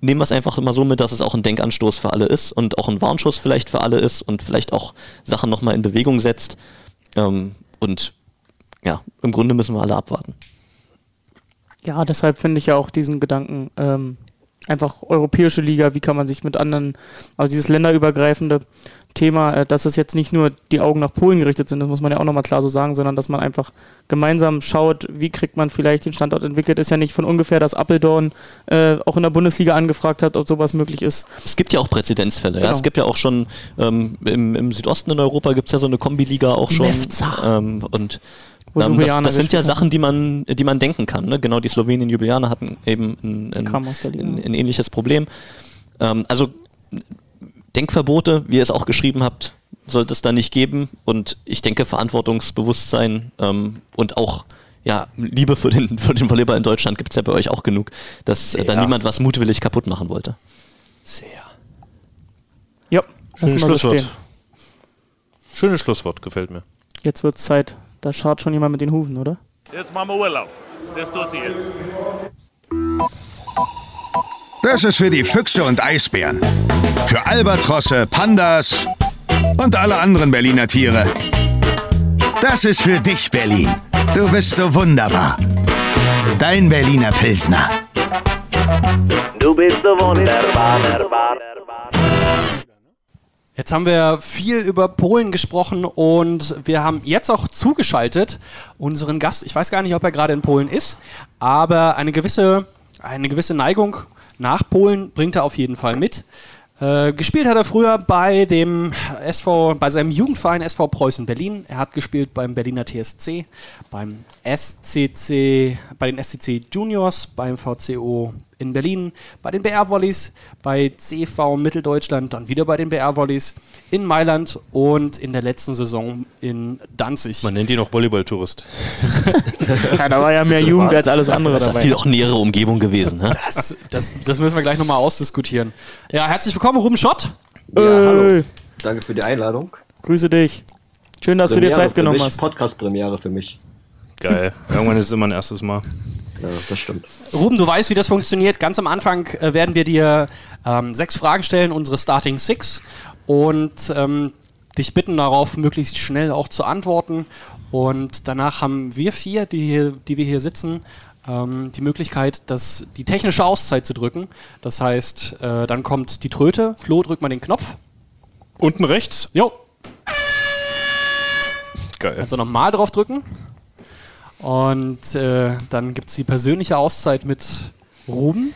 nehmen wir es einfach immer so mit, dass es auch ein Denkanstoß für alle ist und auch ein Warnschuss vielleicht für alle ist und vielleicht auch Sachen nochmal in Bewegung setzt. Ähm, und ja, im Grunde müssen wir alle abwarten. Ja, deshalb finde ich ja auch diesen Gedanken ähm, einfach europäische Liga, wie kann man sich mit anderen, also dieses länderübergreifende Thema, äh, dass es jetzt nicht nur die Augen nach Polen gerichtet sind, das muss man ja auch nochmal klar so sagen, sondern dass man einfach gemeinsam schaut, wie kriegt man vielleicht den Standort entwickelt. Ist ja nicht von ungefähr, dass Appledorn äh, auch in der Bundesliga angefragt hat, ob sowas möglich ist. Es gibt ja auch Präzedenzfälle. Genau. Ja. Es gibt ja auch schon ähm, im, im Südosten in Europa gibt es ja so eine Kombiliga auch schon. Ähm, und ähm, das, Ljubljana das sind ja. Sachen, die man, die man denken kann. Ne? Genau die Slowenien Ljubljana hatten eben ein, ein, ein, ein ähnliches Problem. Ähm, also Denkverbote, wie ihr es auch geschrieben habt, sollte es da nicht geben. Und ich denke, Verantwortungsbewusstsein ähm, und auch ja, Liebe für den, [laughs] für den Volleyball in Deutschland gibt es ja bei euch auch genug, dass äh, da Sehr. niemand was mutwillig kaputt machen wollte. Sehr. Ja, Schönes so Schlusswort. stehen. Schönes Schlusswort, gefällt mir. Jetzt wird es Zeit. Da scharrt schon jemand mit den Hufen, oder? Jetzt machen wir Urlaub. Das tut sie jetzt. Das ist für die Füchse und Eisbären. Für Albatrosse, Pandas und alle anderen Berliner Tiere. Das ist für dich, Berlin. Du bist so wunderbar. Dein Berliner Pilsner. Du bist so wunderbar. Jetzt haben wir viel über Polen gesprochen und wir haben jetzt auch zugeschaltet unseren Gast. Ich weiß gar nicht, ob er gerade in Polen ist, aber eine gewisse, eine gewisse Neigung nach Polen bringt er auf jeden Fall mit. Äh, gespielt hat er früher bei dem SV, bei seinem Jugendverein SV Preußen Berlin. Er hat gespielt beim Berliner TSC, beim SCC, bei den SCC Juniors, beim VCO in Berlin, bei den BR Volleys, bei CV Mitteldeutschland, dann wieder bei den BR Volleys in Mailand und in der letzten Saison in Danzig. Man nennt ihn auch Volleyball-Tourist. [laughs] Ja, da war ja mehr Jugend als alles andere Das ist ja viel auch nähere Umgebung gewesen. Ne? Das, das, das müssen wir gleich nochmal ausdiskutieren. Ja, herzlich willkommen, Ruben Schott. Ey, hallo. Danke für die Einladung. grüße dich. Schön, dass du dir Zeit genommen mich, hast. Podcast-Premiere für mich. Geil. Irgendwann ist es immer ein erstes Mal. Ja, das stimmt. Ruben, du weißt, wie das funktioniert. Ganz am Anfang äh, werden wir dir ähm, sechs Fragen stellen, unsere Starting Six, und ähm, dich bitten darauf, möglichst schnell auch zu antworten. Und danach haben wir vier, die, hier, die wir hier sitzen, ähm, die Möglichkeit, das, die technische Auszeit zu drücken. Das heißt, äh, dann kommt die Tröte. Flo, drück mal den Knopf. Unten rechts. Jo, Geil. Also nochmal drauf drücken. Und äh, dann gibt es die persönliche Auszeit mit Ruben.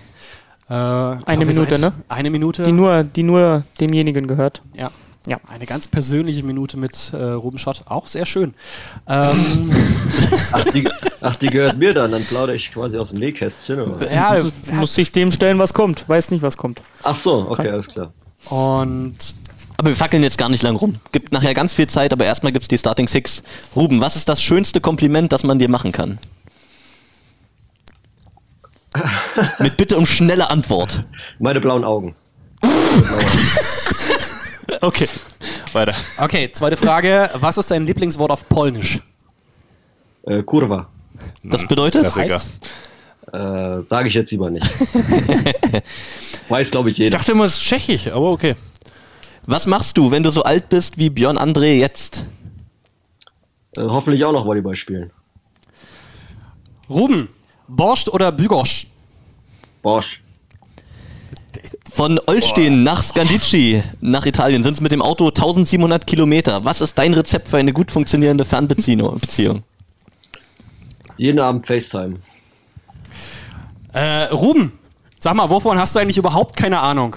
Äh, eine Minute, ne? Eine Minute. Die nur, die nur demjenigen gehört. ja. Ja. Eine ganz persönliche Minute mit äh, Ruben Schott. Auch sehr schön. Ähm, [laughs] Ach die, ach, die gehört mir dann. Dann plaudere ich quasi aus dem Nähkästchen. Oder? ja, Du musst dich dem stellen, was kommt. Weiß nicht, was kommt. Ach so, okay, alles klar. und Aber wir fackeln jetzt gar nicht lang rum. Gibt nachher ganz viel Zeit, aber erstmal gibt es die Starting Six. Ruben, was ist das schönste Kompliment, das man dir machen kann? [laughs] Mit Bitte um schnelle Antwort. Meine blauen Augen. [laughs] Okay. Weiter. okay, zweite Frage. Was ist dein Lieblingswort auf Polnisch? Äh, Kurva. Das bedeutet? Klassiker. Heißt? Äh, Sage ich jetzt lieber nicht. [laughs] Weiß, glaube ich, Ich jeder. dachte immer, es ist tschechisch, aber okay. Was machst du, wenn du so alt bist wie Björn André jetzt? Äh, hoffentlich auch noch Volleyball spielen. Ruben, Borscht oder Bügosch? Bosch. Von Olsztyn nach Scandicci, nach Italien, sind es mit dem Auto 1700 Kilometer. Was ist dein Rezept für eine gut funktionierende Fernbeziehung? Beziehung? Jeden Abend FaceTime. Äh, Ruben, sag mal, wovon hast du eigentlich überhaupt keine Ahnung?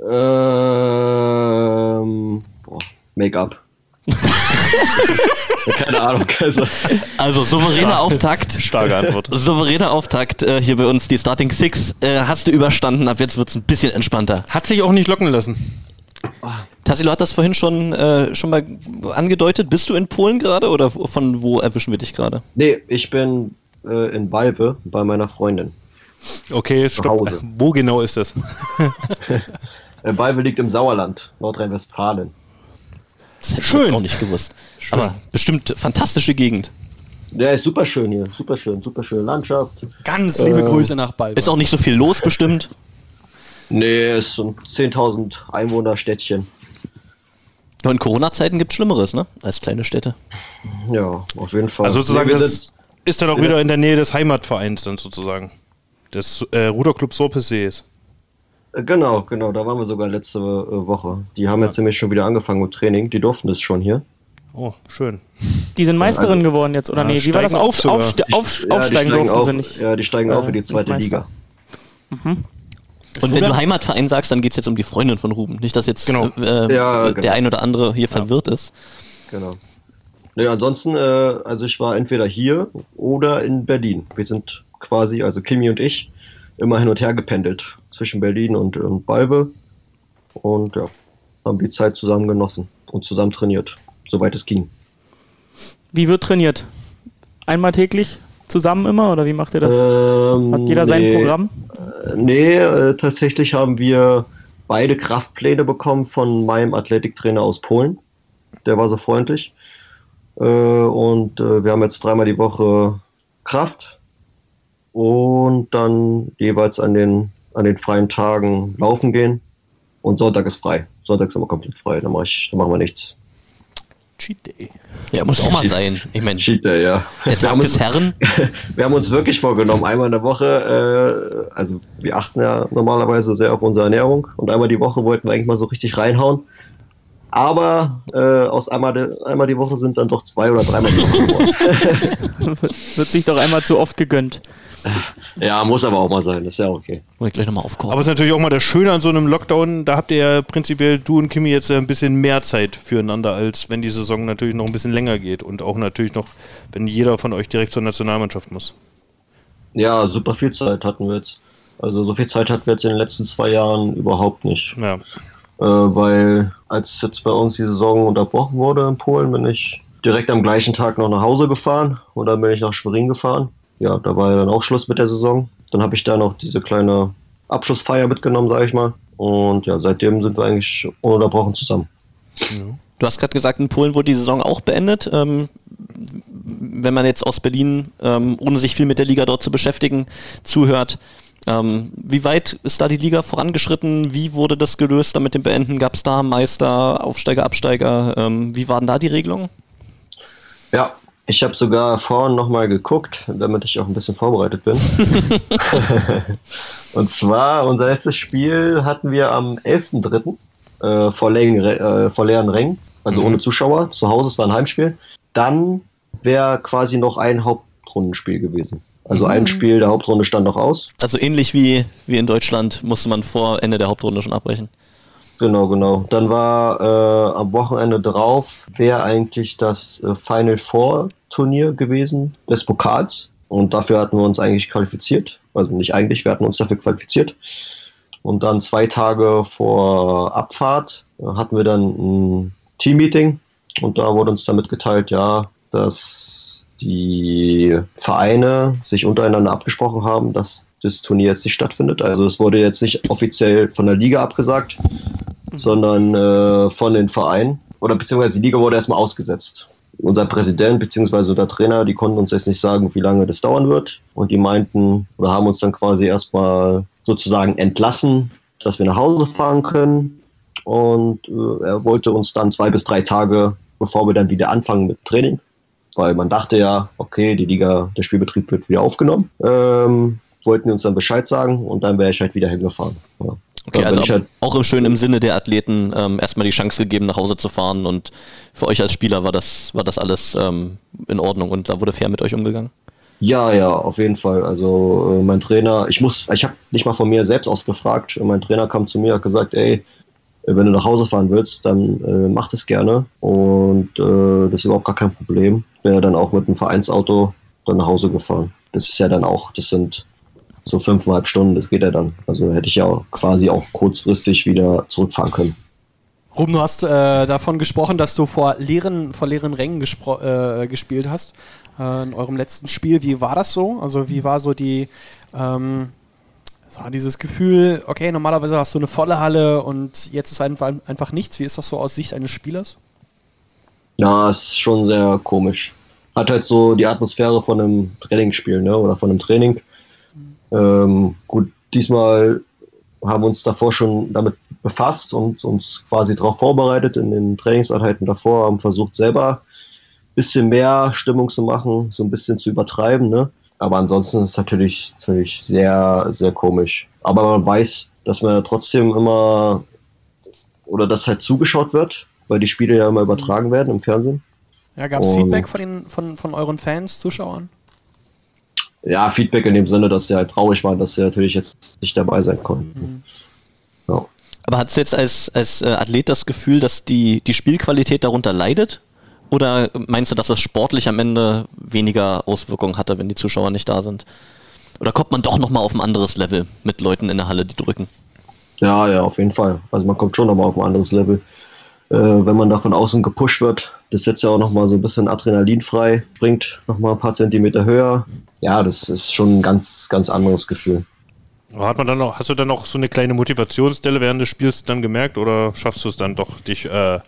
Ähm, boah, Make-up. [laughs] Keine Ahnung. Also, Also souveräner Auftakt. Starke Antwort. [laughs] Souveräner Auftakt äh, hier bei uns, die Starting Six. Äh, hast du überstanden, ab jetzt wird es ein bisschen entspannter. Hat sich auch nicht locken lassen. Tassilo hat das vorhin schon, äh, schon mal angedeutet. Bist du in Polen gerade oder von wo erwischen wir dich gerade? nee, ich bin äh, in Balve bei meiner Freundin. Okay, stopp. Wo genau ist das? [laughs] Äh, Balve liegt im Sauerland, Nordrhein-Westfalen. Das hätte ich Schön. jetzt auch nicht gewusst. Aber bestimmt fantastische Gegend. Ja, ist super schön hier. Super schön, super schöne Landschaft. Ganz liebe Grüße nach Balve. Ist auch nicht so viel los bestimmt. Nee, ist so ein 10.000 Einwohner-Städtchen. Nur in Corona-Zeiten gibt es Schlimmeres, ne? Als kleine Städte. Ja, auf jeden Fall. Also sozusagen, Nee, das ist dann auch wieder in der Nähe des Heimatvereins dann sozusagen. Des äh, Ruderclub Sorpesees. Äh, Genau, genau, da waren wir sogar letzte äh, Woche. Die haben jetzt nämlich schon wieder angefangen mit Training, die durften das schon hier. Oh, schön. Die sind Meisterin geworden jetzt, oder Ja, nee? Wie war das? Auf, auf auf, ja, aufsteigen steigen durften auf, sie nicht. Ja, die steigen äh, auf in die nicht zweite. Liga. Und wenn du Heimatverein sagst, dann geht es jetzt um die Freundin von Ruben. Nicht, dass jetzt Genau. äh, Ja, der genau. ein oder andere hier verwirrt ist. Genau. Ja, ansonsten, äh, also ich war entweder hier oder in Berlin. Wir sind quasi, also Kimi und ich, immer hin und her gependelt zwischen Berlin und, und Balve. Und ja, haben die Zeit zusammen genossen und zusammen trainiert, soweit es ging. Wie wird trainiert? Einmal täglich? Zusammen immer? Oder wie macht ihr das? Ähm, Hat jeder sein nee, Programm? äh, Nee, äh, tatsächlich haben wir beide Kraftpläne bekommen von meinem Athletiktrainer aus Polen. Der war so freundlich. Äh, und äh, wir haben jetzt dreimal die Woche Kraft und dann jeweils an den, an den freien Tagen laufen gehen. Und Sonntag ist frei. Sonntag ist aber komplett frei. Da, mach ich, da machen wir nichts. Cheat Day. Ja, muss auch mal sein. Ich meine, Cheat Day, ja. der Wir Tag haben des uns- Herren. [laughs] Wir haben uns wirklich vorgenommen, einmal in der Woche, äh, also wir achten ja normalerweise sehr auf unsere Ernährung und einmal die Woche wollten wir eigentlich mal so richtig reinhauen. Aber äh, aus einmal, die- einmal die Woche sind dann doch zwei oder dreimal die Woche geworden. [laughs] [laughs] Wird sich doch einmal zu oft gegönnt. ja, muss aber auch mal sein, ist ja okay. Muss ich gleich nochmal aufkommen. Aber es ist natürlich auch mal das Schöne an so einem Lockdown, da habt ihr ja prinzipiell, du und Kimi, jetzt ein bisschen mehr Zeit füreinander, als wenn die Saison natürlich noch ein bisschen länger geht und auch natürlich noch, wenn jeder von euch direkt zur Nationalmannschaft muss. Ja, super viel Zeit hatten wir jetzt. Also so viel Zeit hatten wir jetzt in den letzten zwei Jahren überhaupt nicht. Ja. Äh, weil als jetzt bei uns die Saison unterbrochen wurde in Polen, bin ich direkt am gleichen Tag noch nach Hause gefahren und dann bin ich nach Schwerin gefahren. Ja, da war ja dann auch Schluss mit der Saison. Dann habe ich da noch diese kleine Abschlussfeier mitgenommen, sage ich mal. Und ja, seitdem sind wir eigentlich ununterbrochen zusammen. Du hast gerade gesagt, in Polen wurde die Saison auch beendet. Ähm, wenn man jetzt aus Berlin, ähm, ohne sich viel mit der Liga dort zu beschäftigen, zuhört, ähm, wie weit ist da die Liga vorangeschritten? Wie wurde das gelöst da mit dem Beenden? Gab es da Meister, Aufsteiger, Absteiger? Ähm, wie waren da die Regelungen? Ja, ich habe sogar vorhin nochmal geguckt, damit ich auch ein bisschen vorbereitet bin. [laughs] [laughs] und zwar, unser letztes Spiel hatten wir am 11.3. Äh, vor, leeren, äh, vor leeren Rängen, also ohne Zuschauer, zu Hause, es war ein Heimspiel. Dann wäre quasi noch ein Hauptrundenspiel gewesen. Also ein Spiel der Hauptrunde stand noch aus. Also ähnlich wie, wie in Deutschland musste man vor Ende der Hauptrunde schon abbrechen. Genau, genau. Dann war äh, am Wochenende drauf, wäre eigentlich das äh, Final Four Turnier gewesen des Pokals. Und dafür hatten wir uns eigentlich qualifiziert. Also nicht eigentlich, wir hatten uns dafür qualifiziert. Und dann zwei Tage vor Abfahrt äh, hatten wir dann ein Teammeeting. Und da wurde uns dann mitgeteilt, ja, dass die Vereine sich untereinander abgesprochen haben, dass das Turnier jetzt nicht stattfindet. Also es wurde jetzt nicht offiziell von der Liga abgesagt, sondern äh, von den Vereinen. Oder beziehungsweise die Liga wurde erstmal ausgesetzt. Unser Präsident beziehungsweise unser Trainer, die konnten uns jetzt nicht sagen, wie lange das dauern wird. Und die meinten oder haben uns dann quasi erstmal sozusagen entlassen, dass wir nach Hause fahren können. Und äh, er wollte uns dann zwei bis drei Tage, bevor wir dann wieder anfangen mit Training, weil man dachte ja, okay, die Liga, der Spielbetrieb wird wieder aufgenommen, ähm, wollten wir uns dann Bescheid sagen und dann wäre ich halt wieder hingefahren. Ja. Okay, also ich halt, auch im schön im Sinne der Athleten ähm, erstmal die Chance gegeben, nach Hause zu fahren und für euch als Spieler war das, war das alles ähm, in Ordnung und da wurde fair mit euch umgegangen. ja, ja, auf jeden Fall. Also äh, mein Trainer, ich muss, ich habe nicht mal von mir selbst aus gefragt. Mein Trainer kam zu mir und hat gesagt, ey, wenn du nach Hause fahren willst, dann äh, mach das gerne und äh, das ist überhaupt gar kein Problem. Bin ja dann auch mit dem Vereinsauto dann nach Hause gefahren. Das ist ja dann auch, das sind so fünfeinhalb Stunden, das geht ja dann. Also hätte ich ja quasi auch kurzfristig wieder zurückfahren können. Ruben, du hast äh, davon gesprochen, dass du vor leeren, vor leeren Rängen äh, gespielt hast äh, in eurem letzten Spiel. Wie war das so? Also wie war so die ähm, so dieses Gefühl, okay, normalerweise hast du eine volle Halle und jetzt ist einfach, einfach nichts. Wie ist das so aus Sicht eines Spielers? Ja, ist schon sehr komisch. Hat halt so die Atmosphäre von einem Trainingsspiel, ne? Oder von einem Training. Ähm, gut, diesmal haben wir uns davor schon damit befasst und uns quasi darauf vorbereitet in den Trainingseinheiten davor, haben versucht selber ein bisschen mehr Stimmung zu machen, so ein bisschen zu übertreiben, ne? Aber ansonsten ist es natürlich, natürlich sehr, sehr komisch. Aber man weiß, dass man trotzdem immer oder dass halt zugeschaut wird, weil die Spiele ja immer übertragen werden im Fernsehen. Ja, gab es Feedback von, den, von, von euren Fans, Zuschauern? Ja, Feedback in dem Sinne, dass sie halt traurig waren, dass sie natürlich jetzt nicht dabei sein konnten. Mhm. Ja. Aber hast du jetzt als, als äh, Athlet das Gefühl, dass die, die Spielqualität darunter leidet? Oder meinst du, dass das sportlich am Ende weniger Auswirkungen hatte, wenn die Zuschauer nicht da sind? Oder kommt man doch nochmal auf ein anderes Level mit Leuten in der Halle, die drücken? Ja, ja, auf jeden Fall. Also man kommt schon nochmal auf ein anderes Level. Äh, wenn man da von außen gepusht wird, das setzt ja auch nochmal so ein bisschen Adrenalin frei, springt nochmal ein paar Zentimeter höher. Ja, das ist schon ein ganz, ganz anderes Gefühl. Hat man dann noch, hast du dann noch so eine kleine Motivationsstelle während des Spiels dann gemerkt oder schaffst du es dann doch, dich äh,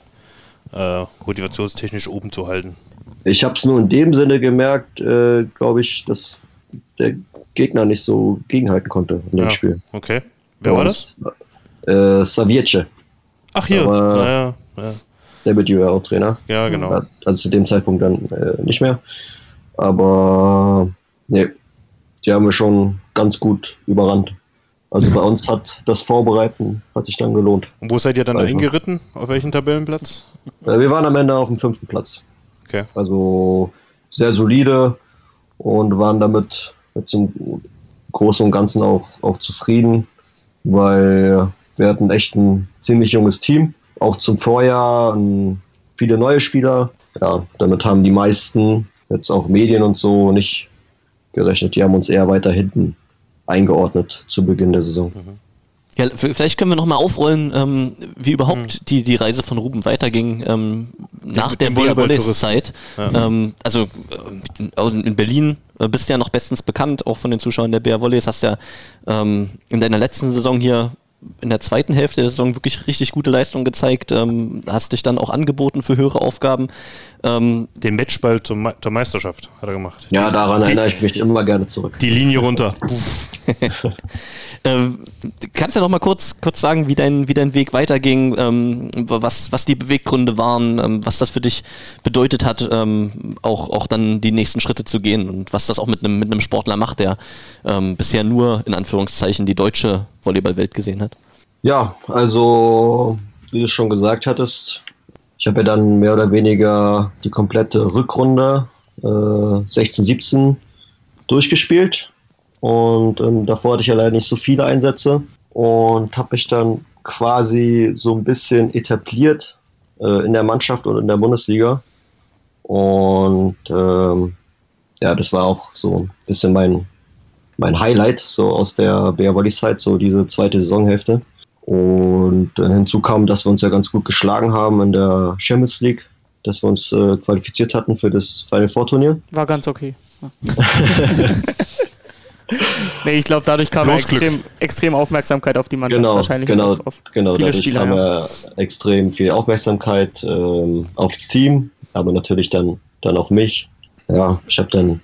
äh, motivationstechnisch oben zu halten? Ich habe es nur in dem Sinne gemerkt, äh, glaube ich, dass der Gegner nicht so gegenhalten konnte in dem ja, Spiel. Okay. Wer war das? Äh, Savierce. Ach hier, Aber, ja, ja. Der WRO-Trainer. Ja, genau. Also zu dem Zeitpunkt dann äh, nicht mehr. Aber nee, die haben wir schon ganz gut überrannt. Also bei uns hat das Vorbereiten hat sich dann gelohnt. Und wo seid ihr dann also. eingeritten? Auf welchen Tabellenplatz? Äh, wir waren am Ende auf dem fünften Platz. Okay. Also sehr solide und waren damit jetzt im Großen und Ganzen auch, auch zufrieden, weil wir hatten echt ein ziemlich junges Team. Auch zum Vorjahr viele neue Spieler. Ja, damit haben die meisten, jetzt auch Medien und so, nicht gerechnet. Die haben uns eher weiter hinten eingeordnet zu Beginn der Saison. Mhm. Ja, vielleicht können wir nochmal aufrollen, ähm, wie überhaupt mhm. die, die Reise von Ruben weiterging ähm, nach der Volleyball-Zeit. Ja. Ähm, also äh, in Berlin äh, bist du ja noch bestens bekannt, auch von den Zuschauern der BR Volleys. Hast ja ähm, in deiner letzten Saison hier in der zweiten Hälfte der Saison wirklich richtig gute Leistung gezeigt, ähm, hast dich dann auch angeboten für höhere Aufgaben. Ähm, Den Matchball zum, zur Meisterschaft hat er gemacht. Ja, daran die, erinnere ich mich immer gerne zurück. Die Linie runter. [laughs] [laughs] ähm, kannst du ja noch mal kurz, kurz sagen, wie dein, wie dein Weg weiterging, ähm, was, was die Beweggründe waren, ähm, was das für dich bedeutet hat, ähm, auch, auch dann die nächsten Schritte zu gehen und was das auch mit einem mit einem Sportler macht, der ähm, bisher nur in Anführungszeichen die deutsche Volleyballwelt gesehen hat? Ja, also wie du schon gesagt hattest, ich habe ja dann mehr oder weniger die komplette Rückrunde äh, 16, 17 durchgespielt. Und ähm, davor hatte ich ja leider nicht so viele Einsätze und habe mich dann quasi so ein bisschen etabliert äh, in der Mannschaft und in der Bundesliga. Und ähm, ja, das war auch so ein bisschen mein, mein Highlight, so aus der BR Volley Zeit, so diese zweite Saisonhälfte. Und hinzu kam, dass wir uns ja ganz gut geschlagen haben in der Champions League, dass wir uns äh, qualifiziert hatten für das Final Four Turnier. War ganz okay. Ja. [laughs] nee, ich glaube, dadurch kam extrem, extrem Aufmerksamkeit auf die Mannschaft genau, wahrscheinlich. Genau, auf, auf genau viele dadurch Spiele, kam ja. extrem viel Aufmerksamkeit ähm, aufs Team, aber natürlich dann, dann auf mich. Ja, ich habe dann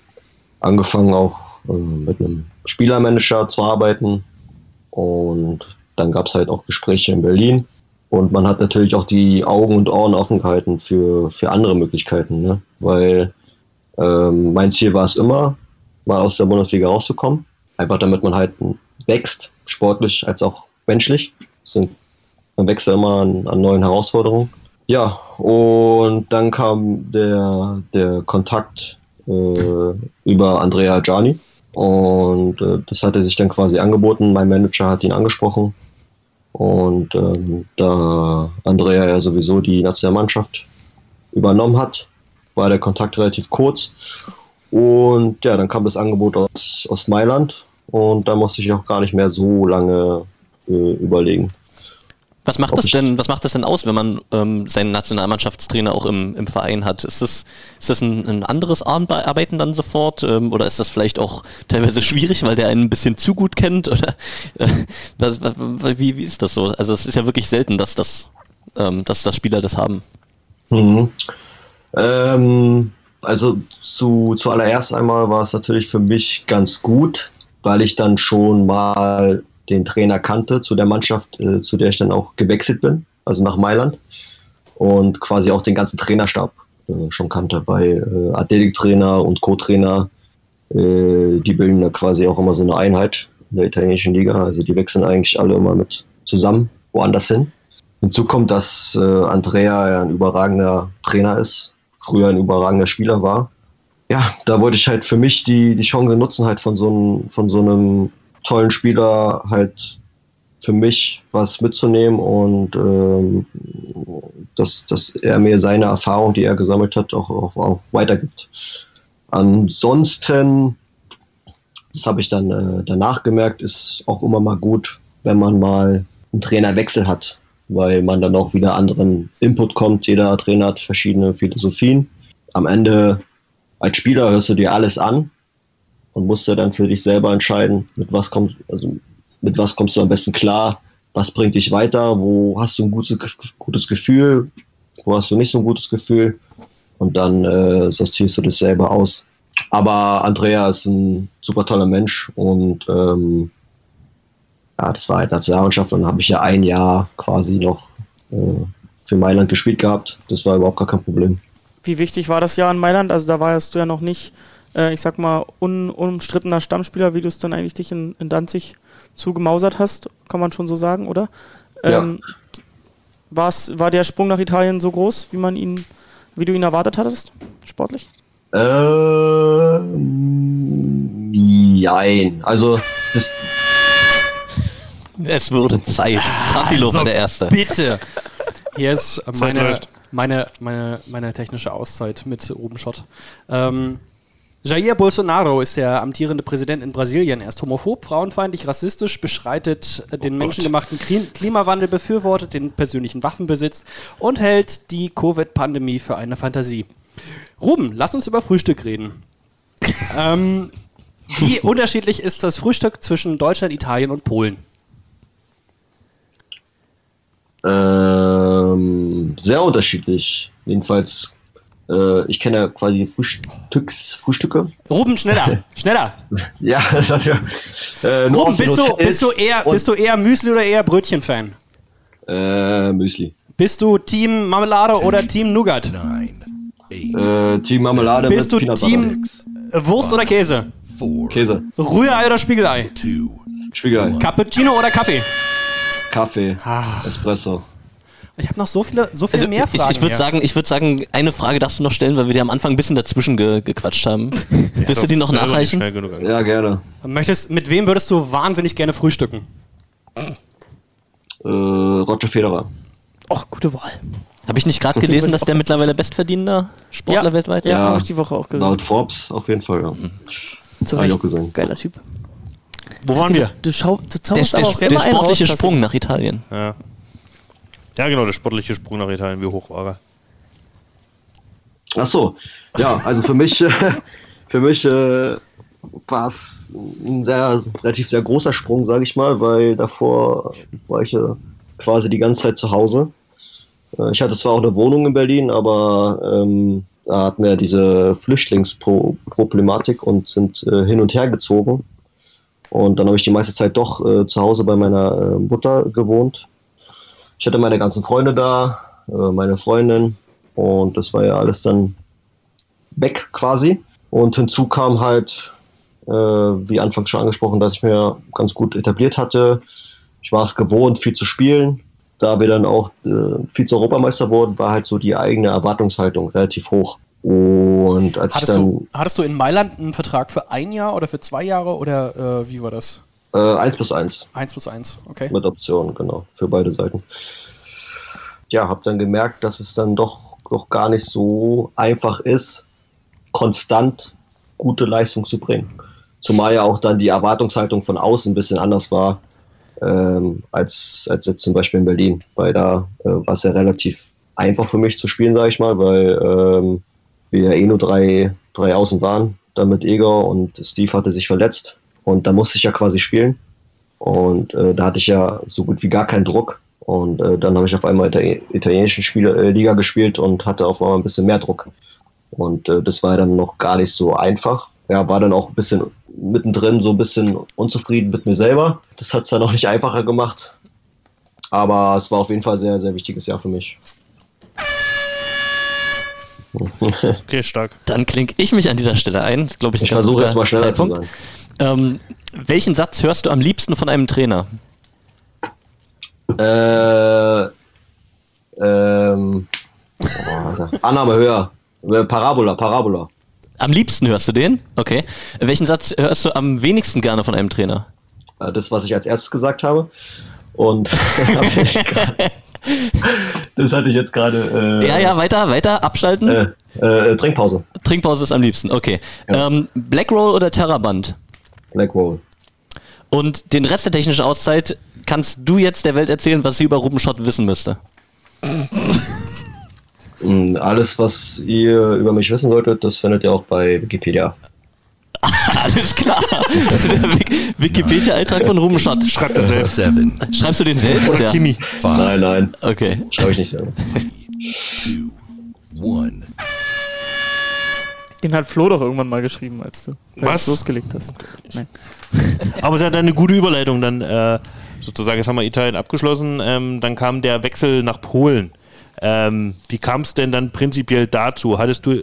angefangen auch äh, mit einem Spielermanager zu arbeiten und dann gab es halt auch Gespräche in Berlin. Und man hat natürlich auch die Augen und Ohren offen gehalten für, für andere Möglichkeiten. Ne? Weil ähm, mein Ziel war es immer, mal aus der Bundesliga rauszukommen. Einfach damit man halt wächst, sportlich als auch menschlich. Sind, man wächst ja immer an, an neuen Herausforderungen. Ja, und dann kam der, der Kontakt äh, über Andrea Gianni. Und äh, das hat er sich dann quasi angeboten. Mein Manager hat ihn angesprochen Und ähm, da Andrea ja sowieso die Nationalmannschaft übernommen hat, war der Kontakt relativ kurz. Und ja, dann kam das Angebot aus, aus Mailand und da musste ich auch gar nicht mehr so lange äh, überlegen. Was macht das denn, was macht das denn aus, wenn man ähm, seinen Nationalmannschaftstrainer auch im, im Verein hat? Ist das, ist das ein, ein anderes Arbe- Arbeiten dann sofort? Ähm, oder ist das vielleicht auch teilweise [laughs] schwierig, weil der einen ein bisschen zu gut kennt? [laughs] Oder äh, was, wie, wie ist das so? Also es ist ja wirklich selten, dass das, ähm, dass, dass Spieler das haben. Mhm. Ähm, also zu, zuallererst einmal war es natürlich für mich ganz gut, weil ich dann schon mal den Trainer kannte zu der Mannschaft, äh, zu der ich dann auch gewechselt bin, also nach Mailand. Und quasi auch den ganzen Trainerstab äh, schon kannte, weil äh, Athletiktrainer und Co-Trainer, äh, die bilden da quasi auch immer so eine Einheit in der italienischen Liga. Also die wechseln eigentlich alle immer mit zusammen woanders hin. Hinzu kommt, dass äh, Andrea ein überragender Trainer ist, früher ein überragender Spieler war. Ja, da wollte ich halt für mich die, die Chance nutzen, halt von so, einem, von so einem tollen Spieler halt für mich was mitzunehmen und ähm, dass, dass er mir seine Erfahrung, die er gesammelt hat, auch, auch, auch weitergibt. Ansonsten, das habe ich dann äh, danach gemerkt, ist auch immer mal gut, wenn man mal einen Trainerwechsel hat, weil man dann auch wieder anderen Input kommt. Jeder Trainer hat verschiedene Philosophien. Am Ende als Spieler hörst du dir alles an und musst ja dann für dich selber entscheiden, mit was kommst, also mit was kommst du am besten klar, was bringt dich weiter, wo hast du ein gutes, gutes Gefühl, wo hast du nicht so ein gutes Gefühl und dann äh, sortierst du das selber aus. Aber Andrea ist ein super toller Mensch und ähm, ja, das war halt Nationalmannschaft und dann habe ich ja ein Jahr quasi noch äh, für Mailand gespielt gehabt. Das war überhaupt gar kein Problem. Wie wichtig war das Jahr in Mailand? Also da warst du ja noch nicht, äh, ich sag mal, un unumstrittener Stammspieler, wie du es dann eigentlich dich in, in Danzig zugemausert hast, kann man schon so sagen, oder? Ja. Ähm, war's, war der Sprung nach Italien so groß, wie man ihn, wie du ihn erwartet hattest, sportlich? Ähm, jein. Also, das, Es wurde Zeit. Tafilo war der Erste. Bitte. Hier ist meine, meine, meine, meine technische Auszeit mit Ruben Schott. Ähm, Jair Bolsonaro ist der amtierende Präsident in Brasilien. Er ist homophob, frauenfeindlich, rassistisch, beschreitet äh, den menschengemachten Kli- Klimawandel, befürwortet den persönlichen Waffenbesitz und hält die Covid-Pandemie für eine Fantasie. Ruben, lass uns über Frühstück reden. [laughs] ähm, wie unterschiedlich ist das Frühstück zwischen Deutschland, Italien und Polen? ähm, sehr unterschiedlich. Jedenfalls, ich kenne ja quasi Frühstücks, Frühstücke. Ruben, schneller, [laughs] schneller. Ja, [laughs] das hat ja. Äh, Ruben, bist du, bist, du eher, bist du eher Müsli oder eher Brötchen-Fan? Äh, Müsli. Bist du Team Marmelade oder Team Nougat? Äh, Team Marmelade Bist du Team äh, Wurst oder Käse? Käse. Rührei oder Spiegelei? Spiegelei. Cappuccino oder Kaffee? Kaffee. Ah. Espresso. Ich habe noch so viele, so viele Also mehr ich Fragen. ich würde hier. sagen, ich würde sagen, eine Frage darfst du noch stellen, weil wir dir am Anfang ein bisschen dazwischen ge gequatscht haben. [laughs] Willst du die noch nachreichen? Ja, gerne. Möchtest, mit wem würdest du wahnsinnig gerne frühstücken? Äh, Roger Federer. Och, gute Wahl. Habe ich nicht gerade gelesen, dass der mittlerweile bestverdienender Sportler Ja. weltweit Ja, ist? habe ich die Woche auch gesehen. Laut Forbes auf jeden Fall, ja. Zu hab ich Recht. auch gesehen. Geiler Typ. Wo waren wir? Du, schau, du Der, zauberst der, aber auch der sportliche raus, Sprung nach Italien. Ja. Ja, genau, der sportliche Sprung nach Italien. Wie hoch war er? Ach so, ja, also für mich, [laughs] äh, für mich äh, war es ein sehr, relativ sehr großer Sprung, sage ich mal, weil davor war ich äh, quasi die ganze Zeit zu Hause. Äh, ich hatte zwar auch eine Wohnung in Berlin, aber ähm, da hatten wir diese Flüchtlingsproblematik und sind äh, hin und her gezogen. Und dann habe ich die meiste Zeit doch äh, zu Hause bei meiner Mutter gewohnt. Ich hatte meine ganzen Freunde da, äh, meine Freundin, und das war ja alles dann weg quasi. Und hinzu kam halt, äh, wie anfangs schon angesprochen, dass ich mir ganz gut etabliert hatte. Ich war es gewohnt, viel zu spielen. Da wir dann auch äh, Vize-Europameister wurden, war halt so die eigene Erwartungshaltung relativ hoch. Und als Hattest ich dann du, hattest du in Mailand einen Vertrag für ein Jahr oder für zwei Jahre oder äh, wie war das? Äh, 1 plus 1 1 plus 1, okay. mit Optionen, genau, für beide Seiten. Ja, habe dann gemerkt, dass es dann doch, doch gar nicht so einfach ist, konstant gute Leistung zu bringen. Zumal ja auch dann die Erwartungshaltung von außen ein bisschen anders war, ähm, als, als jetzt zum Beispiel in Berlin. Weil da äh, war es ja relativ einfach für mich zu spielen, sage ich mal, weil ähm, wir ja eh nur drei, drei Außen waren, dann mit Eger und Steve hatte sich verletzt und da musste ich ja quasi spielen. Und äh, da hatte ich ja so gut wie gar keinen Druck. Und äh, dann habe ich auf einmal Itali italienischen Spiele, äh, Liga gespielt und hatte auf einmal ein bisschen mehr Druck. Und äh, das war dann noch gar nicht so einfach. Ja, war dann auch ein bisschen mittendrin so ein bisschen unzufrieden mit mir selber. Das hat es dann auch nicht einfacher gemacht. Aber es war auf jeden Fall ein sehr, sehr wichtiges Jahr für mich. Okay, stark. Dann klinge ich mich an dieser Stelle ein. Glaube ich, Ich versuche jetzt mal schneller zu Zeitpunkt. sein. Ähm, welchen Satz hörst du am liebsten von einem Trainer? Äh, ähm, oh. Annahme höher. Äh, Parabola, Parabola. Am liebsten hörst du den? Okay. Welchen Satz hörst du am wenigsten gerne von einem Trainer? Äh, Das, was ich als erstes gesagt habe. Und [laughs] [laughs] das hatte ich jetzt gerade. Äh, Ja, ja, weiter, weiter, abschalten. Äh, äh, Trinkpause. Trinkpause ist am liebsten, okay. Ja. Ähm, Black Roll oder Terraband? Black Roll. Und den Rest der technischen Auszeit kannst du jetzt der Welt erzählen, was sie über Ruben Schott wissen müsste. Mm, [laughs] Alles, was ihr über mich wissen solltet, das findet ihr auch bei Wikipedia. [laughs] Alles klar. [laughs] Wikipedia-Eintrag von Ruben Schott. Schreibt er selbst. Seven, Schreibst du den selbst? Oder ja. Kimi. Nein, nein, Okay. schreibe ich nicht selber. two, one. Den hat Flo doch irgendwann mal geschrieben, als du Was? losgelegt hast. Nein. [laughs] Aber es hat dann eine gute Überleitung. Dann äh, sozusagen, jetzt haben wir Italien abgeschlossen. Ähm, dann kam der Wechsel nach Polen. Ähm, wie kam es denn dann prinzipiell dazu? Hattest du,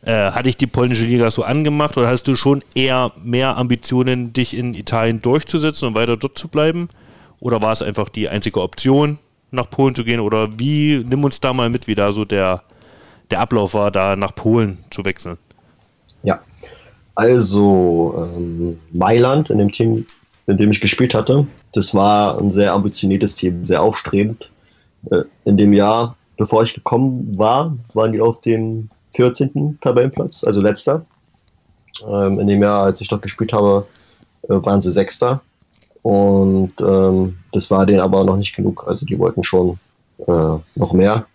äh, hatte ich die polnische Liga so angemacht oder hast du schon eher mehr Ambitionen, dich in Italien durchzusetzen und weiter dort zu bleiben? Oder war es einfach die einzige Option, nach Polen zu gehen? Oder wie, nimm uns da mal mit, wie da so der, der Ablauf war, da nach Polen zu wechseln. Ja. Also, ähm, Mailand, in dem Team, in dem ich gespielt hatte, das war ein sehr ambitioniertes Team, sehr aufstrebend. Äh, in dem Jahr, bevor ich gekommen war, waren die auf dem 14. Tabellenplatz, also letzter. Ähm, in dem Jahr, als ich dort gespielt habe, äh, waren sie Sechster. Und ähm, das war denen aber noch nicht genug. Also die wollten schon äh, noch mehr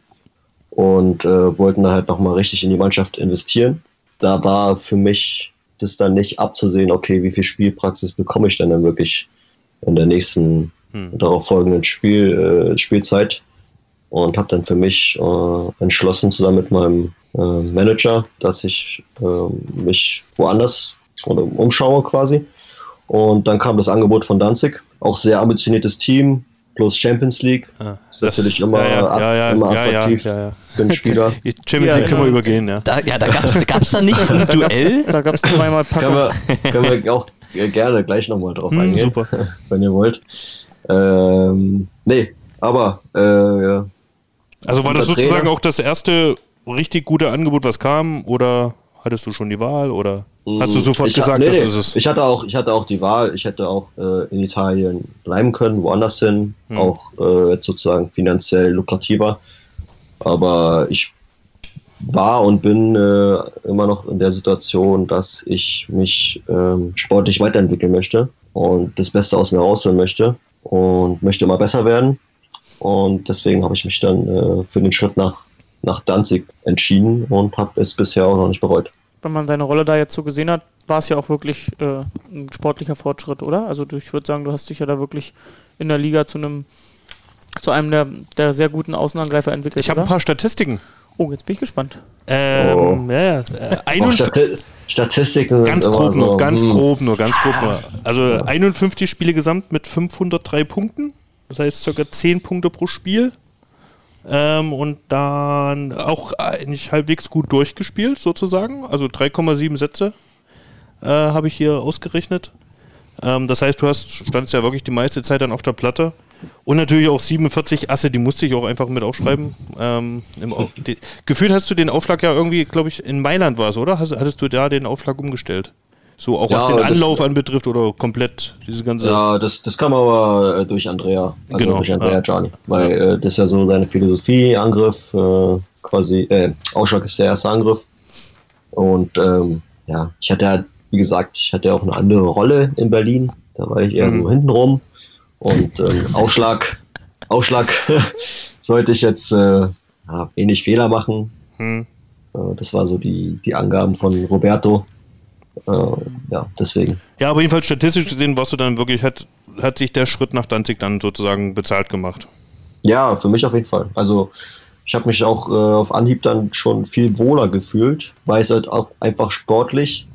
und äh, wollten dann halt nochmal richtig in die Mannschaft investieren. Da war für mich das dann nicht abzusehen, okay, wie viel Spielpraxis bekomme ich denn dann wirklich in der nächsten darauf folgenden Spiel, äh, Spielzeit. Und habe dann für mich äh, entschlossen, zusammen mit meinem äh, Manager, dass ich äh, mich woanders oder umschaue quasi. Und dann kam das Angebot von Danzig, auch sehr ambitioniertes Team, plus Champions League. Ah, ist natürlich immer, ja, ja, ab- ja, ja, immer ja, ja, attraktiv ja, ja. für einen Spieler. [laughs] Champions League können wir übergehen, ja. Da, ja, da gab es [laughs] da gab's da nicht ein Duell. Da gab es zweimal können, Packung. wir, können wir auch gerne gleich nochmal drauf Hm, eingehen, super. [laughs] wenn ihr wollt. Ähm, nee, aber äh, ja. Also war das sozusagen Trainer- auch das erste richtig gute Angebot, was kam? Oder hattest du schon die Wahl? Oder hast du sofort ich, gesagt, nee, das ist es? Ich hatte auch, ich hatte auch die Wahl. Ich hätte auch äh, in Italien bleiben können, woanders hin, Hm. auch äh, jetzt sozusagen finanziell lukrativer. Aber ich war und bin äh, immer noch in der Situation, dass ich mich ähm, sportlich weiterentwickeln möchte und das Beste aus mir rausholen möchte und möchte immer besser werden. Und deswegen habe ich mich dann äh, für den Schritt nach, nach Danzig entschieden und habe es bisher auch noch nicht bereut. Wenn man deine Rolle da jetzt so gesehen hat, war es ja auch wirklich äh, ein sportlicher Fortschritt, oder? Also ich würde sagen, du hast dich ja da wirklich in der Liga zu einem zu einem der, der sehr guten Außenangreifer entwickelt. Ich habe ein paar Statistiken. Oh, jetzt bin ich gespannt. Ähm, ja, ja. Äh, 51 Stati Statistiken sind ganz immer grob so, nur, ganz hm, grob nur, ganz grob nur. Also 51 Spiele gesamt mit 503 Punkten. Das heißt circa 10 Punkte pro Spiel. Ähm, und dann auch eigentlich halbwegs gut durchgespielt, sozusagen. Also 3,7 Sätze äh, habe ich hier ausgerechnet. Ähm, das heißt, du hast, standst ja wirklich die meiste Zeit dann auf der Platte. Und natürlich auch 47 Asse, die musste ich auch einfach mit aufschreiben. Ähm, Au- die, gefühlt hast du den Aufschlag ja irgendwie, glaube ich, in Mailand war es, oder? Hast, hattest du da den Aufschlag umgestellt? So auch Ja, was den das- Anlauf anbetrifft oder komplett diese ganze. Ja, das, das kam aber äh, durch Andrea. Also Genau, durch Andrea ja. Gianni. Weil äh, das ist ja so seine Philosophie, Angriff, äh, quasi, äh, Ausschlag ist der erste Angriff. Und ähm, ja, ich hatte ja, wie gesagt, ich hatte ja auch eine andere Rolle in Berlin. Da war ich eher Mhm. so hintenrum. Und ähm, Ausschlag, Ausschlag [laughs] sollte ich jetzt äh, ja, wenig Fehler machen. Hm. Äh, das war so die, die Angaben von Roberto. Äh, ja, deswegen. Ja, aber jedenfalls statistisch gesehen warst du dann wirklich, hat, hat sich der Schritt nach Danzig dann sozusagen bezahlt gemacht. Ja, für mich auf jeden Fall. Also ich habe mich auch äh, auf Anhieb dann schon viel wohler gefühlt, weil es halt auch einfach sportlich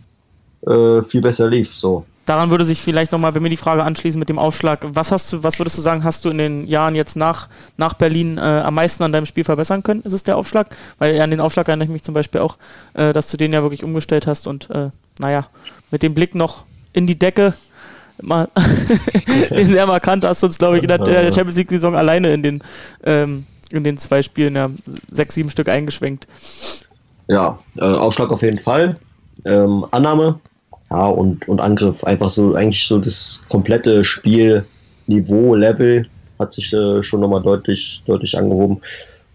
äh, viel besser lief. So. Daran würde sich vielleicht nochmal bei mir die Frage anschließen mit dem Aufschlag. Was hast du, was würdest du sagen, hast du in den Jahren jetzt nach, nach Berlin äh, am meisten an deinem Spiel verbessern können? Ist es der Aufschlag? Weil an den Aufschlag erinnere ich mich zum Beispiel auch, äh, dass du den ja wirklich umgestellt hast und äh, naja, mit dem Blick noch in die Decke mal [laughs] den sehr markant hast du uns, glaube ich, in der, der Champions League-Saison alleine in den, ähm, in den zwei Spielen ja sechs, sieben Stück eingeschwenkt. Ja, äh, Aufschlag auf jeden Fall. Ähm, Annahme, ja, und, und Angriff. Einfach so, eigentlich so das komplette Spielniveau, Level hat sich äh, schon nochmal deutlich, deutlich angehoben.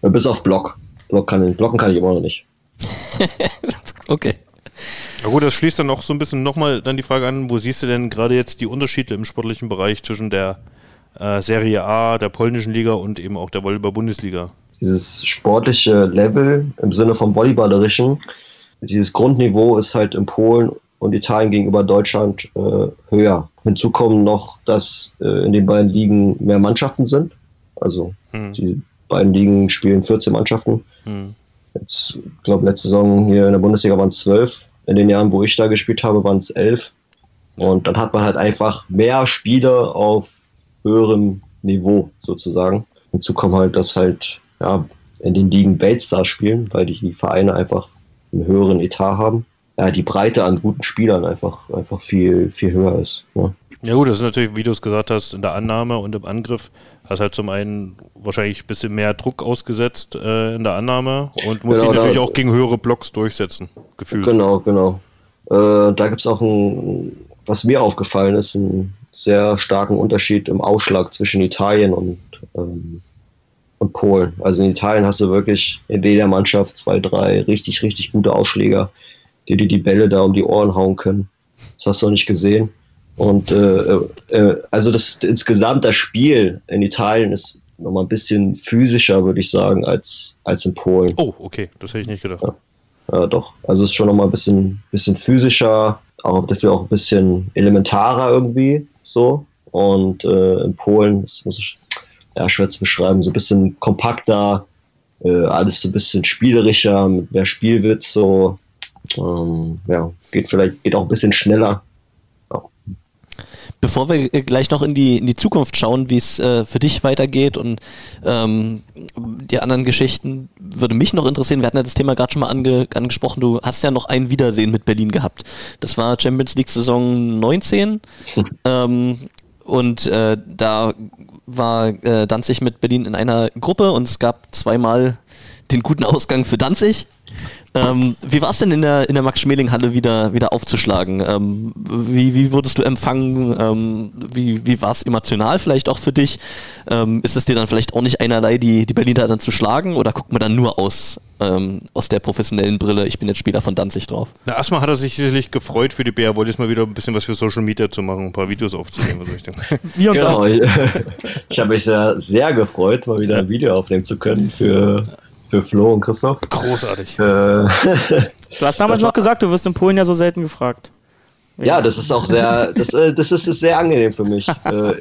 Äh, bis auf Block. Block kann, blocken kann ich immer noch nicht. [laughs] Okay. Ja gut, das schließt dann auch so ein bisschen nochmal dann die Frage an, wo siehst du denn gerade jetzt die Unterschiede im sportlichen Bereich zwischen der äh, Serie A, der polnischen Liga und eben auch der Volleyball-Bundesliga? dieses sportliche Level im Sinne vom Volleyballerischen, dieses Grundniveau ist halt in Polen und Italien gegenüber Deutschland äh, höher. Hinzu kommen noch, dass äh, in den beiden Ligen mehr Mannschaften sind. Also Hm. die beiden Ligen spielen 14 Mannschaften. Hm. Jetzt, ich glaube, letzte Saison hier in der Bundesliga waren es 12. In den Jahren, wo ich da gespielt habe, waren es 11. Und dann hat man halt einfach mehr Spieler auf höherem Niveau sozusagen. Hinzu kommt halt, dass halt ja, in den Ligen Weltstars spielen, weil die Vereine einfach einen höheren Etat haben. Ja, die Breite an guten Spielern einfach, einfach viel, viel höher ist. Ja. Ja gut, das ist natürlich, wie du es gesagt hast, in der Annahme und im Angriff hast halt zum einen wahrscheinlich ein bisschen mehr Druck ausgesetzt äh, in der Annahme und muss Genau, sich natürlich da- auch gegen höhere Blocks durchsetzen, gefühlt. Genau, genau. Äh, da gibt es auch ein, was mir aufgefallen ist, einen sehr starken Unterschied im Ausschlag zwischen Italien und, ähm, und Polen. Also in Italien hast du wirklich in jeder Mannschaft zwei, drei richtig, richtig gute Ausschläger, die dir die Bälle da um die Ohren hauen können. Das hast du noch nicht gesehen. Und äh, äh, also das insgesamt das Spiel in Italien ist nochmal ein bisschen physischer, würde ich sagen, als, als in Polen. Oh, okay, das hätte ich nicht gedacht. Ja, doch. Also es ist schon nochmal ein bisschen, bisschen physischer, aber dafür auch ein bisschen elementarer irgendwie so. Und äh, in Polen, das muss ich ja, schwer zu beschreiben, so ein bisschen kompakter, äh, alles so ein bisschen spielerischer, mit mehr Spielwitz, so. Ähm, ja, geht vielleicht, geht auch ein bisschen schneller. Bevor wir äh, gleich noch in die, in die Zukunft schauen, wie es äh, für dich weitergeht und ähm, die anderen Geschichten, würde mich noch interessieren, wir hatten ja das Thema gerade schon mal ange, angesprochen, du hast ja noch ein Wiedersehen mit Berlin gehabt. Das war Champions League Saison 19 [laughs] ähm, und äh, da war äh, Danzig mit Berlin in einer Gruppe und es gab zweimal den guten Ausgang für Danzig. Ähm, wie war es denn in der, in der Max-Schmeling-Halle wieder, wieder aufzuschlagen? Ähm, wie, wie wurdest du empfangen? Ähm, wie wie war es emotional vielleicht auch für dich? Ähm, ist es dir dann vielleicht auch nicht einerlei, die, die Berliner dann zu schlagen? Oder guckt man dann nur aus, ähm, aus der professionellen Brille, ich bin jetzt Spieler von Danzig drauf? Na, erstmal hat er sich sicherlich gefreut für die BR, wollte jetzt mal wieder ein bisschen was für Social Media zu machen, ein paar Videos aufzunehmen. Also ich denke. [laughs] Wir uns Genau, auch. ich, [laughs] ich habe mich sehr, sehr gefreut, mal wieder ein Video aufnehmen zu können für, für Flo und Christoph. Großartig. Äh, [laughs] Du hast damals noch gesagt, du wirst in Polen ja so selten gefragt. Ja, das ist auch sehr, das, äh, das ist, ist sehr angenehm für mich. Äh,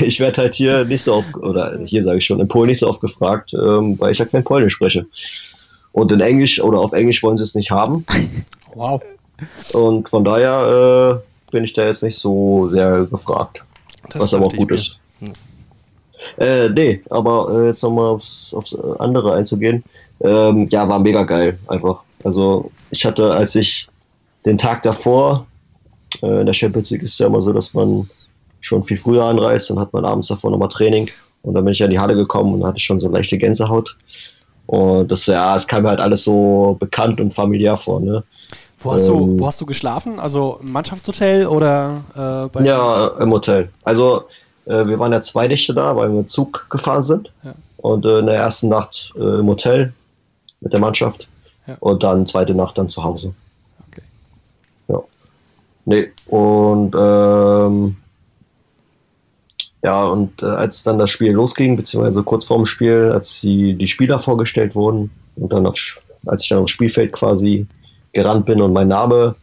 ich werde halt hier nicht so oft, oder hier sage ich schon, in Polen nicht so oft gefragt, ähm, weil ich ja kein Polnisch spreche. Und in Englisch oder auf Englisch wollen sie es nicht haben. [laughs] Wow. Und von daher äh, bin ich da jetzt nicht so sehr gefragt. Das was aber auch gut mir. ist. Äh, nee, aber äh, jetzt nochmal aufs, aufs andere einzugehen. Ähm, ja, war mega geil, einfach. Also ich hatte, als ich den Tag davor, äh, in der Champions League ist es ja immer so, dass man schon viel früher anreist, dann hat man abends davor nochmal Training und dann bin ich ja in die Halle gekommen und hatte schon so leichte Gänsehaut. Und das, ja, es kam mir halt alles so bekannt und familiär vor, ne? Wo hast, du, Ähm. wo hast du geschlafen? Also im Mannschaftshotel oder äh, Ja, im Hotel. Also, äh, wir waren ja zwei Nächte da, weil wir mit Zug gefahren sind. Ja. Und äh, in der ersten Nacht äh, im Hotel mit der Mannschaft. Ja. Und dann zweite Nacht dann zu Hause. Okay. Ja. Nee, und ähm, ja, und äh, als dann das Spiel losging, beziehungsweise kurz vorm Spiel, als die, die Spieler vorgestellt wurden und dann auf, als ich dann aufs Spielfeld quasi gerannt bin und mein Name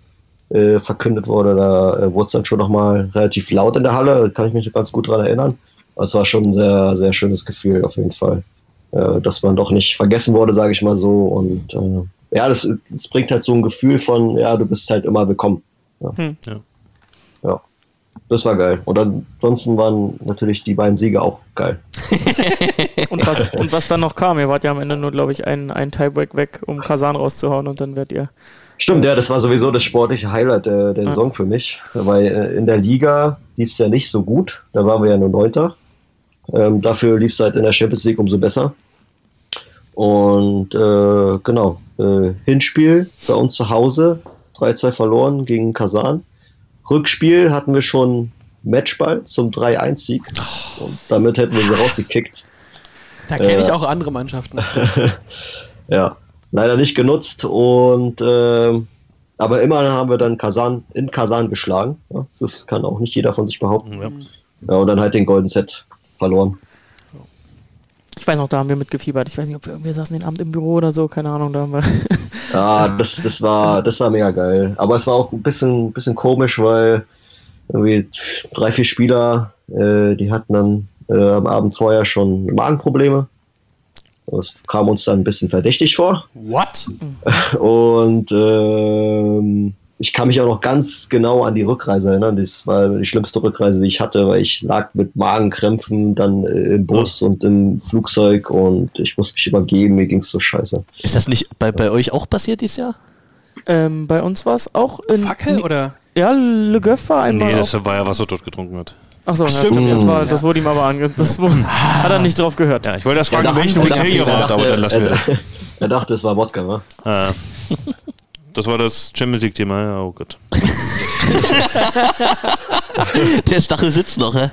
äh, verkündet wurde, da äh, wurde es dann schon nochmal relativ laut in der Halle, kann ich mich noch ganz gut dran erinnern. Aber Es war schon ein sehr, sehr schönes Gefühl auf jeden Fall, äh, dass man doch nicht vergessen wurde, sage ich mal so. Und äh, ja, das, das bringt halt so ein Gefühl von, ja, du bist halt immer willkommen. Ja. Hm. Ja. ja. Das war geil. Und ansonsten waren natürlich die beiden Siege auch geil. [laughs] Und was, und was dann noch kam, ihr wart ja am Ende nur, glaube ich, einen, einen Tiebreak weg, um Kasan rauszuhauen und dann werdet ihr. Stimmt, ja, das war sowieso das sportliche Highlight der, der Saison für mich, weil äh, in der Liga lief es ja nicht so gut, da waren wir ja nur Neunter. Ähm, dafür lief es halt in der Champions League umso besser. Und äh, genau, äh, Hinspiel bei uns zu Hause, 3-2 verloren gegen Kasan. Rückspiel hatten wir schon Matchball zum 3-1-Sieg und damit hätten wir sie rausgekickt. Da kenne ich Äh. auch andere Mannschaften. [laughs] Ja, leider nicht genutzt und ähm, aber immerhin haben wir dann Kasan in Kasan geschlagen. Ja, das kann auch nicht jeder von sich behaupten. Ja. Ja, und dann halt den Golden Set verloren. Ich weiß noch, da haben wir mitgefiebert. Ich weiß nicht, ob wir, wir saßen den Abend im Büro oder so, keine Ahnung, da haben wir. [laughs] Ja, das, das war das war mega geil. Aber es war auch ein bisschen, bisschen komisch, weil irgendwie drei, vier Spieler, äh, die hatten dann äh, am Abend vorher schon Magenprobleme. Das kam uns dann ein bisschen verdächtig vor. What? Und ähm, ich kann mich auch noch ganz genau an die Rückreise erinnern. Das war die schlimmste Rückreise, die ich hatte, weil ich lag mit Magenkrämpfen dann äh, im Bus und im Flugzeug und ich musste mich übergeben. Mir ging's so scheiße. Ist das nicht bei, bei euch auch passiert dieses Jahr? Ähm, bei uns war es auch in. Fackel oder? Ja, Le Goff war einmal. Nee, auch- das war ja, was er dort getrunken hat. Achso, Stimmt. Das, war, das wurde ihm aber ange. Das [laughs] wurde, hat er nicht drauf gehört. Ja, ich wollte erst fragen, Ja, er Hotel ihr dachte- wart, aber dann lassen wir das. [laughs] er, dachte, es war Wodka, ne? Ah. Das war das Champions League-Thema, ja, oh Gott. [laughs] Der Stachel sitzt noch, hä?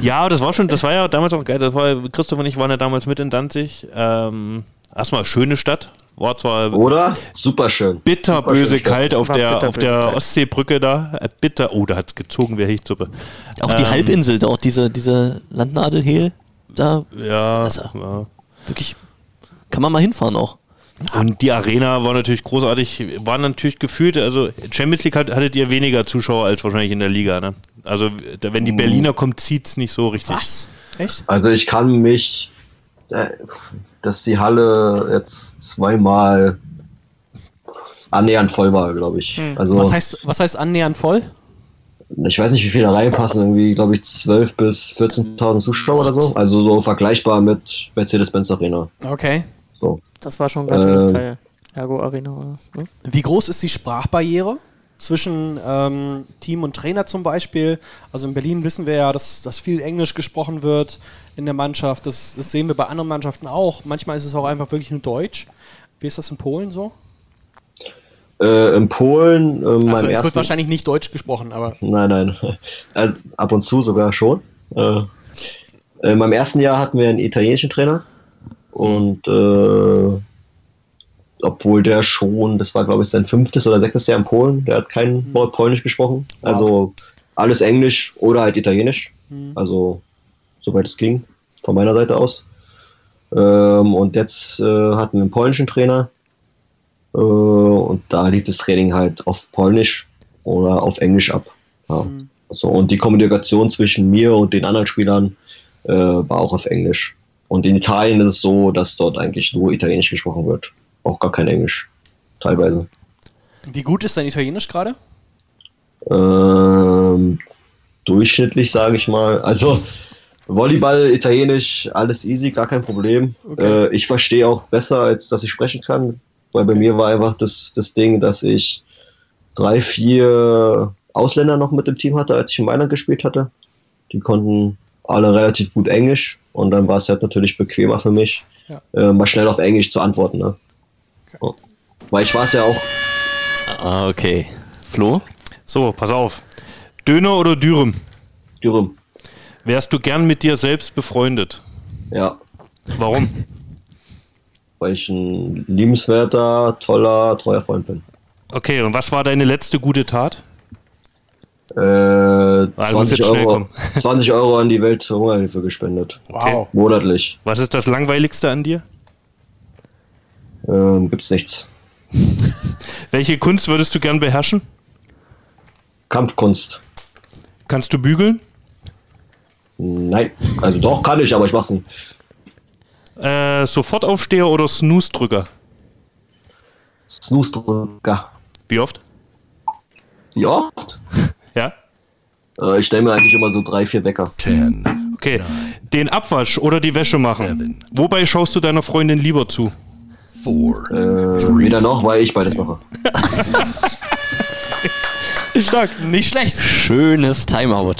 Ja, das war schon, das war ja damals auch geil. Das war, Christoph und ich waren ja damals mit in Danzig. Ähm, erstmal schöne Stadt. War zwar Oder? Super schön. bitterböse kalt auf War der, bitterböse auf der kalt. Ostseebrücke da. Äh, bitter. Oh, da hat's gezogen wie Hechtsuppe. Auch die Ähm, Halbinsel dort, diese, diese Landnadelhehl, da Ja, Also. ja. wirklich, kann man mal hinfahren auch. Und die Arena war natürlich großartig, war natürlich gefühlt, also Champions League hat, hattet ihr weniger Zuschauer als wahrscheinlich in der Liga, ne? Also da, wenn die Berliner kommt, zieht's nicht so richtig. Was? Echt? Also ich kann mich, dass die Halle jetzt zweimal annähernd voll war, glaube ich. Also Was heißt, was heißt annähernd voll? ich weiß nicht, wie viele da reinpassen, irgendwie, glaube ich, 12.000 bis 14.000 Zuschauer oder so. Also so vergleichbar mit Mercedes-Benz Arena. Okay. So. Das war schon ein ganz schönes Ähm. Teil. Ergo Arena oder was, ne? Wie groß ist die Sprachbarriere zwischen ähm, Team und Trainer zum Beispiel? Also in Berlin wissen wir ja, dass, dass viel Englisch gesprochen wird in der Mannschaft. Das, das sehen wir bei anderen Mannschaften auch. Manchmal ist es auch einfach wirklich nur Deutsch. Wie ist das in Polen so? Äh, in Polen, äh, Also es wird wahrscheinlich nicht Deutsch gesprochen, aber Nein, nein. [laughs] Also, ab und zu sogar schon. Äh, in meinem ersten Jahr hatten wir einen italienischen Trainer. Und äh, obwohl der schon, das war glaube ich sein fünftes oder sechstes Jahr in Polen, der hat kein Wort Polnisch gesprochen. Also alles Englisch oder halt Italienisch. Also soweit es ging, von meiner Seite aus. Ähm, und jetzt äh, hatten wir einen polnischen Trainer. Äh, und da lief das Training halt auf Polnisch oder auf Englisch ab. Ja. So, und die Kommunikation zwischen mir und den anderen Spielern äh, war auch auf Englisch. Und in Italien ist es so, dass dort eigentlich nur Italienisch gesprochen wird. Auch gar kein Englisch. Teilweise. wie gut ist dein Italienisch gerade? Ähm, durchschnittlich, sage ich mal. Also Volleyball, Italienisch, alles easy, gar kein Problem. Okay. Äh, ich verstehe auch besser, als dass ich sprechen kann. Weil bei mir war einfach das, das Ding, dass ich drei, vier Ausländer noch mit im Team hatte, als ich in Mailand gespielt hatte. Die konnten alle relativ gut Englisch und dann war es halt natürlich bequemer für mich, Ja. äh, mal schnell auf Englisch zu antworten. Ne? So. Weil ich war es ja auch Ah, Okay. Flo? So, pass auf. Döner oder Dürüm? Dürüm. Wärst du gern mit dir selbst befreundet? Ja. Warum? [laughs] Weil ich ein liebenswerter, toller, treuer Freund bin. Okay, und was war deine letzte gute Tat? Äh, Ah, du musst 20, jetzt schnell Euro, kommen. [laughs] 20 Euro an die Welthungerhilfe gespendet. Okay. Monatlich. Was ist das Langweiligste an dir? Ähm, gibt's nichts. [laughs] Welche Kunst würdest du gern beherrschen? Kampfkunst. Kannst du bügeln? Nein. Also doch, kann ich, aber ich mach's nicht. Äh, Sofortaufsteher oder Snooze-Drücker? Snooze-Drücker. Wie oft? Wie oft? [laughs] Ja? Äh, ich stelle mir eigentlich immer so drei, vier Wecker. Okay. Den Abwasch oder die Wäsche machen. Wobei schaust du deiner Freundin lieber zu? Äh, weder noch, weil ich beides mache. [laughs] Stark. Nicht schlecht. Schönes Timeout.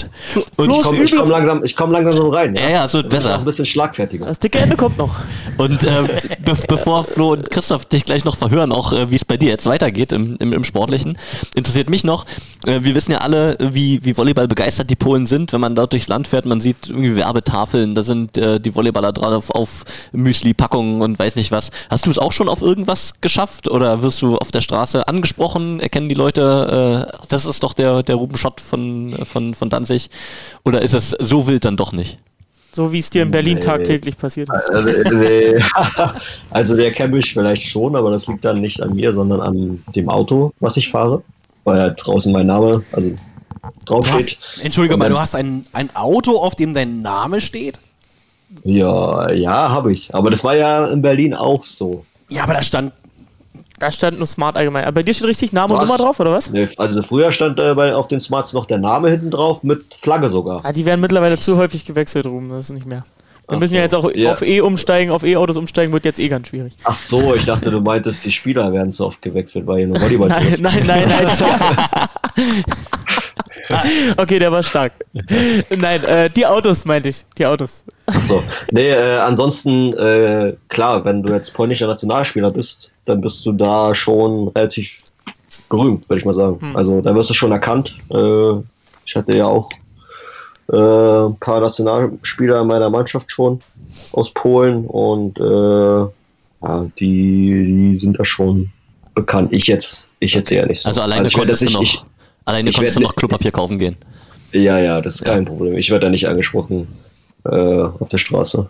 Und Ich komme komm langsam, ich komm langsam so rein. ja, ja, es wird besser. ein bisschen schlagfertiger. Das dicke Ende kommt noch. Und ähm, be bevor Flo und Christoph dich gleich noch verhören, auch äh, wie es bei dir jetzt weitergeht im, im, im Sportlichen, interessiert mich noch, äh, wir wissen ja alle, wie, wie Volleyball begeistert die Polen sind, wenn man dort durchs Land fährt, man sieht irgendwie Werbetafeln, da sind äh, die Volleyballer dran auf, auf Müsli-Packungen und weiß nicht was. Hast du es auch schon auf irgendwas geschafft oder wirst du auf der Straße angesprochen? Erkennen die Leute, äh, das ist doch der, der Ruben Schott von, von, von Danzig? Oder ist es so wild dann doch nicht? So wie es dir in Berlin Nee. tagtäglich passiert. Also, nee. [laughs] also der kennt mich vielleicht schon, aber das liegt dann nicht an mir, sondern an dem Auto, was ich fahre. Weil halt draußen mein Name, also Du draufsteht. hast, Entschuldige mal, du hast ein, ein Auto, auf dem dein Name steht? Ja, ja, habe ich. Aber das war ja in Berlin auch so. Ja, aber da stand. Da stand nur Smart allgemein. Aber bei dir steht richtig Name und Was? Nummer drauf, oder was? Nee, Also früher stand äh, bei, auf den Smarts noch der Name hinten drauf mit Flagge sogar. Ah, die werden mittlerweile zu häufig gewechselt, Ruben. Das ist nicht mehr. Wir Ach müssen ja so. jetzt auch Ja. auf E umsteigen, auf E-Autos umsteigen, wird jetzt eh ganz schwierig. Ach so, ich dachte, du meintest, die Spieler werden zu oft gewechselt, weil hier nur Volleyball [laughs] Nein, ist. nein, nein, nein. [laughs] [laughs] okay, der war stark. Nein, äh, die Autos meinte ich. Die Autos. Ach so. Nee, äh, ansonsten, äh, klar, wenn du jetzt polnischer Nationalspieler bist, dann bist du da schon relativ berühmt, würde ich mal sagen. Also da wirst du schon erkannt. Äh, ich hatte ja auch äh, ein paar Nationalspieler in meiner Mannschaft schon aus Polen und äh, ja, die, die sind da schon bekannt. Ich jetzt, ich jetzt eher nicht so. Also alleine ich werd konntest du noch, nicht- alleine ich konntest du noch Klopapier kaufen gehen. Ja, ja, das ist kein Problem. Ich werde da nicht angesprochen äh, auf der Straße.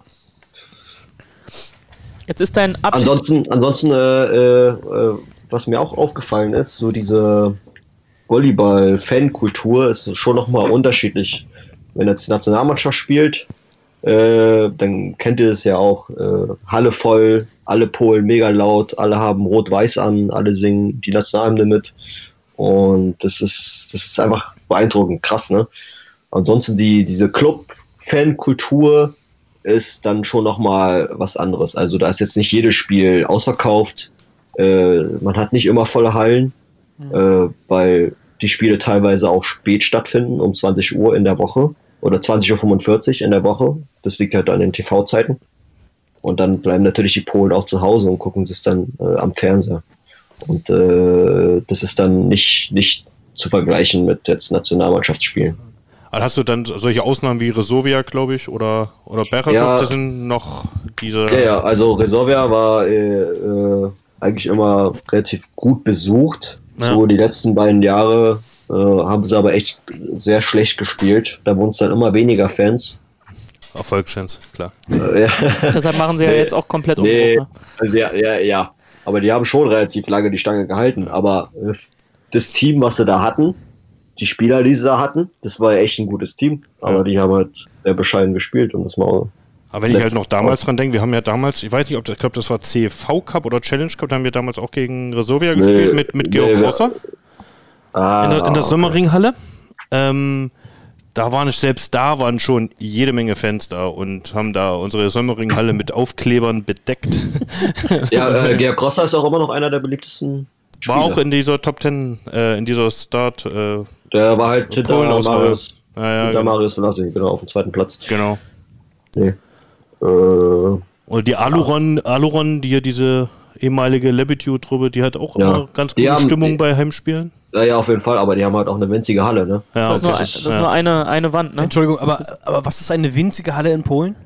Jetzt ist dein Abschied. Ansonsten, ansonsten äh, äh, äh, was mir auch aufgefallen ist, so diese Volleyball-Fankultur ist schon nochmal unterschiedlich. Wenn jetzt die Nationalmannschaft spielt, äh, dann kennt ihr es ja auch, äh, Halle voll, alle Polen mega laut, alle haben rot-weiß an, alle singen die Nationalhymne mit. Und das ist, das ist einfach beeindruckend, krass, ne? Ansonsten die, diese Club-Fan-Kultur ist dann schon nochmal was anderes. Also da ist jetzt nicht jedes Spiel ausverkauft. Äh, man hat nicht immer volle Hallen, äh, weil die Spiele teilweise auch spät stattfinden, um 20 Uhr in der Woche oder 20.45 Uhr in der Woche. Das liegt halt an den TV-Zeiten. Und dann bleiben natürlich die Polen auch zu Hause und gucken sich dann äh, am Fernseher. Und äh, das ist dann nicht, nicht zu vergleichen mit jetzt Nationalmannschaftsspielen. Also hast du dann solche Ausnahmen wie Resovia, glaube ich, oder, oder Beretov, Ja. das sind noch diese. Ja, ja, also Resolvia war äh, äh, eigentlich immer relativ gut besucht. Ja. So die letzten beiden Jahre äh, haben sie aber echt sehr schlecht gespielt. Da wurden es dann immer weniger Fans. Erfolgsfans, klar. Äh, ja. Deshalb machen sie ja Nee. jetzt auch komplett nee, Umbruch. Ne? also ja, ja, ja. Aber die haben schon relativ lange die Stange gehalten. Aber äh, das Team, was sie da hatten, die Spieler, die sie da hatten, das war ja echt ein gutes Team. Aber Ja. die haben halt sehr bescheiden gespielt und das war Aber wenn ich halt noch damals dran denke, wir haben ja damals, ich weiß nicht, ob das, ich glaube, das war CV Cup oder Challenge Cup, da haben wir damals auch gegen Resovia Nee, gespielt mit, mit Georg nee, Grosser ah, in der, in der okay. Sommerringhalle. Ähm, da waren es selbst da waren schon jede Menge Fans da und haben da unsere Sommerringhalle mit Aufklebern bedeckt. Ja, äh, [laughs] Georg Grosser ist auch immer noch einer der beliebtesten Spieler. War auch in dieser Top Ten, äh, in dieser Start. Äh, Der war halt hinter. Marius, ja, ja, hinter genau. Marius Velasquez, genau, auf dem zweiten Platz. genau. Nee. Äh, Und die Aluron, Aluron, die hier diese ehemalige Lebitue-Truppe, die hat auch Ja. immer ganz gute haben- Stimmung die- bei Heimspielen. Ja, ja, auf jeden Fall, aber die haben halt auch eine winzige Halle, ne? Ja, Das ist nur, das Ja. nur eine, eine Wand, ne? Entschuldigung, aber, aber was ist eine winzige Halle in Polen?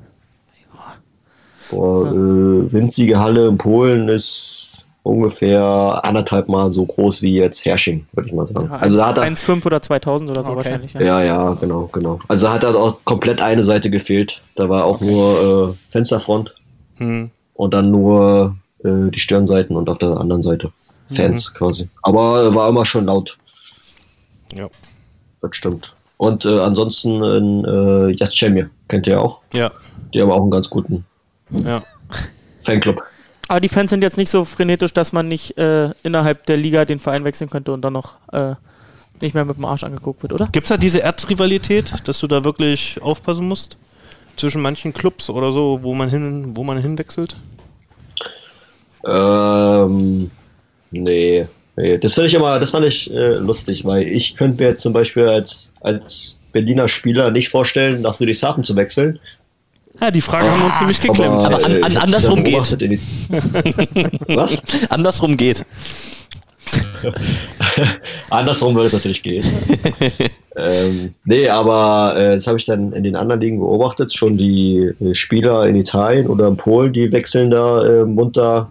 Boah, äh, winzige Halle in Polen ist ungefähr anderthalb Mal so groß wie jetzt Hersching, würde ich mal sagen. Ja, also da hat er, 1,5 oder 2000 oder so Okay. wahrscheinlich. Ja. ja, ja, genau, genau. Also da hat er auch komplett eine Seite gefehlt. Da war auch nur äh, Fensterfront Hm. und dann nur äh, die Stirnseiten und auf der anderen Seite Fans quasi. Aber war immer schon laut, Ja. das stimmt. Und äh, ansonsten in äh, Jastrzemie, kennt ihr ja auch. Ja. Die haben auch einen ganz guten ja. Fanclub. Aber die Fans sind jetzt nicht so frenetisch, dass man nicht äh, innerhalb der Liga den Verein wechseln könnte und dann noch äh, nicht mehr mit dem Arsch angeguckt wird, oder? Gibt es da diese Erzrivalität, dass du da wirklich aufpassen musst? Zwischen manchen Clubs oder so, wo man hin, wo man hinwechselt? Ähm, nee, nee. Das finde ich immer, das fand ich äh, lustig, weil ich könnte mir jetzt zum Beispiel als, als Berliner Spieler nicht vorstellen, nach Friedrichshafen zu wechseln. Ja, die Frage haben wir uns nämlich geklemmt. Aber an- an- andersrum geht. [laughs] Was? Andersrum geht. [laughs] Andersrum würde es natürlich gehen. [laughs] ähm, nee, aber äh, das habe ich dann in den anderen Ligen beobachtet. Schon die äh, Spieler in Italien oder in Polen, die wechseln da äh, munter,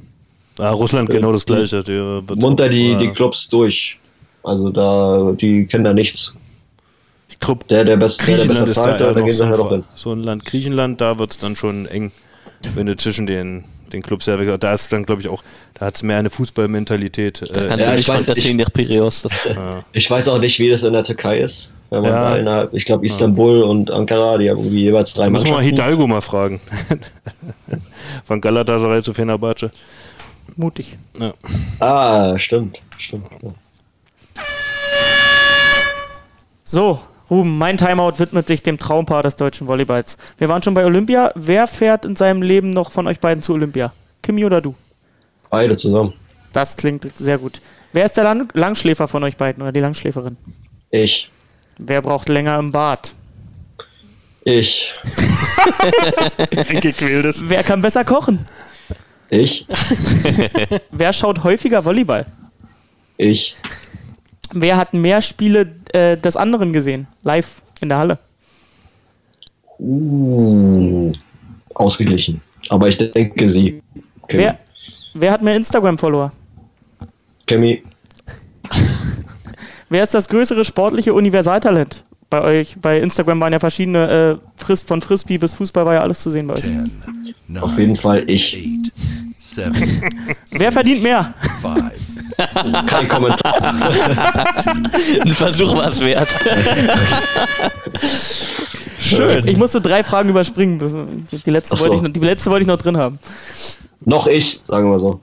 Ja, Russland genau das gleiche. Der wird munter die, ja. die Clubs durch. Also da, die kennen da nichts. Ich glaub, Der, der, best, der, der Griechenland besser ist da, zahlt, da, da gehen so, sie ein halt hin. so ein Land Griechenland, da wird es dann schon eng, wenn du zwischen den, den Clubs herwechselst. Da ist dann, glaube ich, auch, da hat es mehr eine Fußballmentalität. Da Äh, kannst ja, du ich nicht weiß, runterziehen nach Piraeus. Das, Ich weiß auch nicht, wie das in der Türkei ist. Wenn man Ja. da innerhalb, ich glaube, Istanbul und Ankara, die haben irgendwie jeweils drei da müssen wir mal Mannschaften. Hidalgo mal fragen. [laughs] Von Galatasaray zu Fenerbahce. Mutig. Ja. Ah, stimmt, stimmt. Ja. So, Ruben, mein Timeout widmet sich dem Traumpaar des deutschen Volleyballs. Wir waren schon bei Olympia. Wer fährt in seinem Leben noch von euch beiden zu Olympia? Kimi oder du? Beide zusammen. Das klingt sehr gut. Wer ist der Lang Langschläfer von euch beiden oder die Langschläferin? Ich. Wer braucht länger im Bad? Ich. [laughs] Gequältes. Wer kann besser kochen? Ich. [laughs] Wer schaut häufiger Volleyball? Ich. Wer hat mehr Spiele äh, des anderen gesehen? Live in der Halle. Uh, ausgeglichen. Aber ich denke sie. Wer, wer hat mehr Instagram-Follower? Kemi. [laughs] Wer ist das größere sportliche Universaltalent? Bei euch, bei Instagram waren ja verschiedene, äh, Fris von Frisbee bis Fußball war ja alles zu sehen bei euch. Auf jeden Fall ich. [laughs] Wer verdient mehr? Kein Kommentar. ein Versuch war es wert. Schön. Ich musste drei Fragen überspringen. Die letzte, so. wollte, ich noch, die letzte wollte ich noch drin haben. Noch ich, sagen wir so.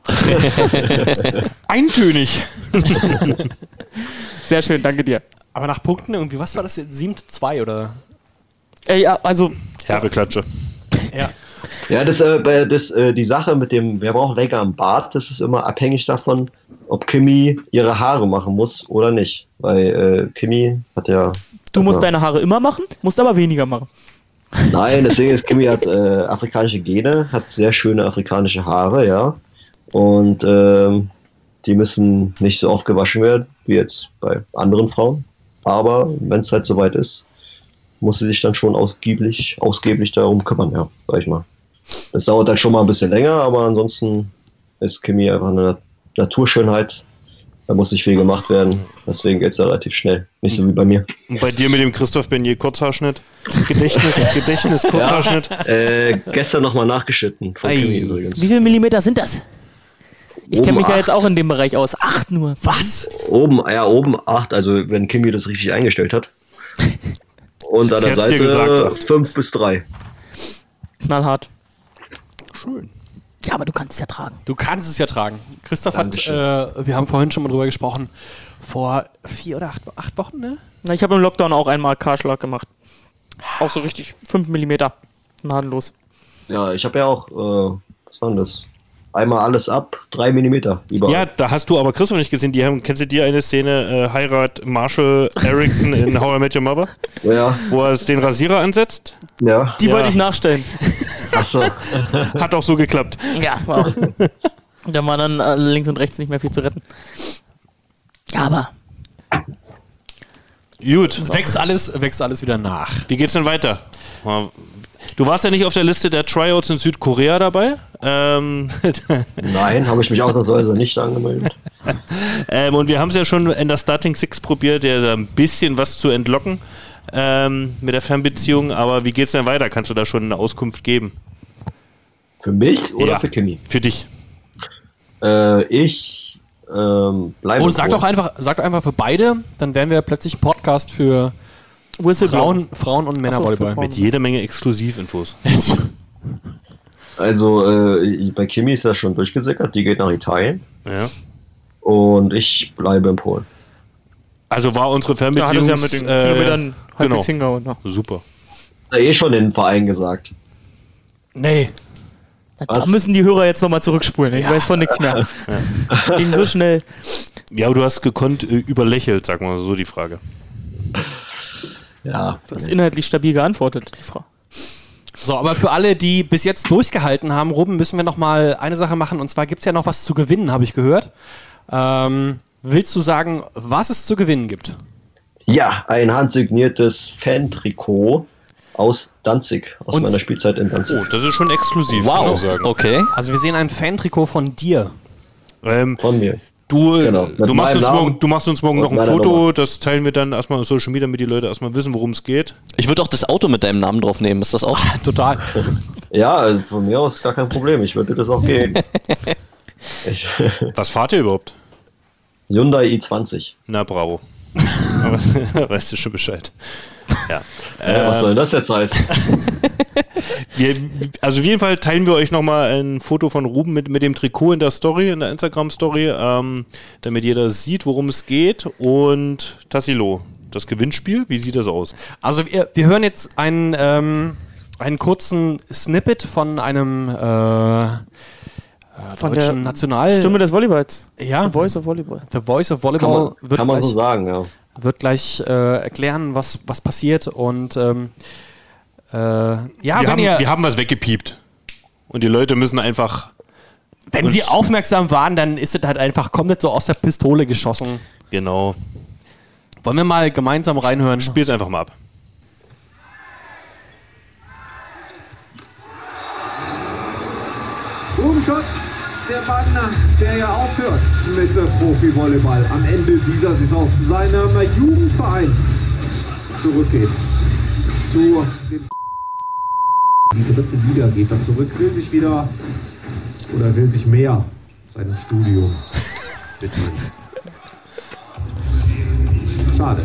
[laughs] Eintönig. Sehr schön, danke dir. Aber nach Punkten irgendwie, was war das jetzt? 7 zu 2 oder? Äh, ja, also, Herbe Klatsche. Ja. Ja, das, äh, bei- das, äh, die Sache mit dem, wer braucht länger am Bart, das ist immer abhängig davon, ob Kimi ihre Haare machen muss oder nicht. Weil äh, Kimi hat ja. du musst ja, deine Haare immer machen, musst aber weniger machen. Nein, deswegen [laughs] ist Kimi hat äh, afrikanische Gene, hat sehr schöne afrikanische Haare, ja. Und ähm, die müssen nicht so oft gewaschen werden, wie jetzt bei anderen Frauen. Aber wenn es halt soweit ist, muss sie sich dann schon ausgiebig, ausgeblich darum kümmern, ja, sag ich mal. Das dauert dann schon mal ein bisschen länger, aber ansonsten ist Kimi einfach eine Naturschönheit. Da muss nicht viel gemacht werden. Deswegen geht es relativ schnell. Nicht so wie bei mir. Und bei dir mit dem Christoph Bernier Kurzhaarschnitt? Gedächtnis, [laughs] Gedächtnis Kurzhaarschnitt? Äh, gestern nochmal nachgeschnitten von Ei. Kimi übrigens. Wie viele Millimeter sind das? Ich kenne mich ja jetzt acht. auch in dem Bereich aus. Acht nur. Was? Oben, ja, oben 8, also wenn Kimi das richtig eingestellt hat. Und [laughs] an der Seite gesagt, acht. 5 bis 3. Knallhart. Schön. Ja, aber du kannst es ja tragen. Du kannst es ja tragen. Christoph hat, Dankeschön. äh, wir haben vorhin schon mal drüber gesprochen, vor vier oder acht, acht Wochen, ne? Na, ich habe im Lockdown auch einmal Karschlag gemacht. Auch so richtig 5 Millimeter. Gnadenlos. Ja, ich habe ja auch, äh, was war denn das? Einmal alles ab, 3 mm überall. Ja, da hast du aber Christoph nicht gesehen. Die haben, kennst du dir eine Szene, äh, Heirat Marshall Erickson in [laughs] How I Met Your Mother? Ja, Wo er es den Rasierer ansetzt? ja. Die Ja. wollte ich nachstellen. Achso. [laughs] Hat auch so geklappt. Ja, war auch. Da war dann äh, links und rechts nicht mehr viel zu retten. Aber Gut, Wächst alles, wächst alles wieder nach. wie geht's denn weiter? Du warst ja nicht auf der Liste der Tryouts in Südkorea dabei. Ähm, [laughs] Nein, habe ich mich ausnahmsweise nicht angemeldet. [laughs] ähm, und wir haben es ja schon in der Starting Six probiert, ja da ein bisschen was zu entlocken ähm, mit der Fernbeziehung. Aber wie geht's denn weiter? Kannst du da schon eine Auskunft geben? Für mich oder Ja. für Kimi? Für dich. Äh, ich ähm, bleibe. Oh, sag doch einfach, sag doch einfach für beide, dann wären wir plötzlich Podcast für Frauen, Frauen und Männervolleyball. für Frauen. Mit jeder Menge Exklusivinfos. [laughs] Also äh, bei Kimi ist das schon durchgesickert. Die geht nach Italien Ja. und ich bleibe in Polen. Also war unsere da Fernbeziehung. ja mit den Kilometern halbwegs hingehauen. Ne? Super. Ja, eh schon den Verein gesagt. Nee. Da Was? müssen die Hörer jetzt nochmal zurückspulen. Ich weiß von nichts mehr. [laughs] Ging so schnell. Ja, aber du hast gekonnt äh, überlächelt, sag mal so die Frage. Ja, Du hast inhaltlich stabil geantwortet, die Frau. So, aber für alle, die bis jetzt durchgehalten haben, Ruben, müssen wir noch mal eine Sache machen. Und zwar gibt es ja noch was zu gewinnen, habe ich gehört. Ähm, willst du sagen, was es zu gewinnen gibt? ja ein handsigniertes Fan-Trikot aus Danzig, aus Und- meiner Spielzeit in Danzig. Oh, das ist schon exklusiv, muss ich sagen. Okay. Also wir sehen ein Fan-Trikot von dir. Ähm, Von mir. Du, Genau, du, machst uns morgen, du machst uns morgen noch ein Foto, Nummer. das teilen wir dann erstmal auf Social Media, damit die Leute erstmal wissen, worum es geht. Ich würde auch das Auto mit deinem Namen drauf nehmen. Ist das auch? Total. [laughs] Ja, also von mir aus gar kein Problem. Ich würde das auch geben. [laughs] ich, [laughs] Was fahrt ihr überhaupt? Hyundai i20. Na, bravo. Weißt du schon Bescheid. Ja. Äh, was soll das jetzt heißen? Wir, also auf jeden Fall teilen wir euch nochmal ein Foto von Ruben mit, mit dem Trikot in der Story, in der Instagram-Story, ähm, damit jeder sieht, worum es geht. Und Tassilo, das Gewinnspiel, wie sieht das aus? Also wir, wir hören jetzt einen, ähm, einen kurzen Snippet von einem äh, äh, Von deutschen der National... Stimme des Volleyballs. Ja. The Voice of Volleyball. The Voice of Kann Volleyball man, wird kann man gleich, so sagen, ja. wird gleich äh, erklären, was, was passiert. Und ähm, äh, ja, wir, wenn haben, ihr... wir haben was weggepiept. Und die Leute müssen einfach. Wenn sie aufmerksam waren, dann ist es halt einfach komplett so aus der Pistole geschossen. Genau. Wollen wir mal gemeinsam reinhören? Spiel's einfach mal ab. Ruben Schotz, der Mann, der ja aufhört mit Profi-Volleyball am Ende dieser Saison zu seinem Jugendverein zurückgeht. Zu dem die dritte Liga geht er zurück, will sich wieder oder will sich mehr seinem Studium widmen. Schade.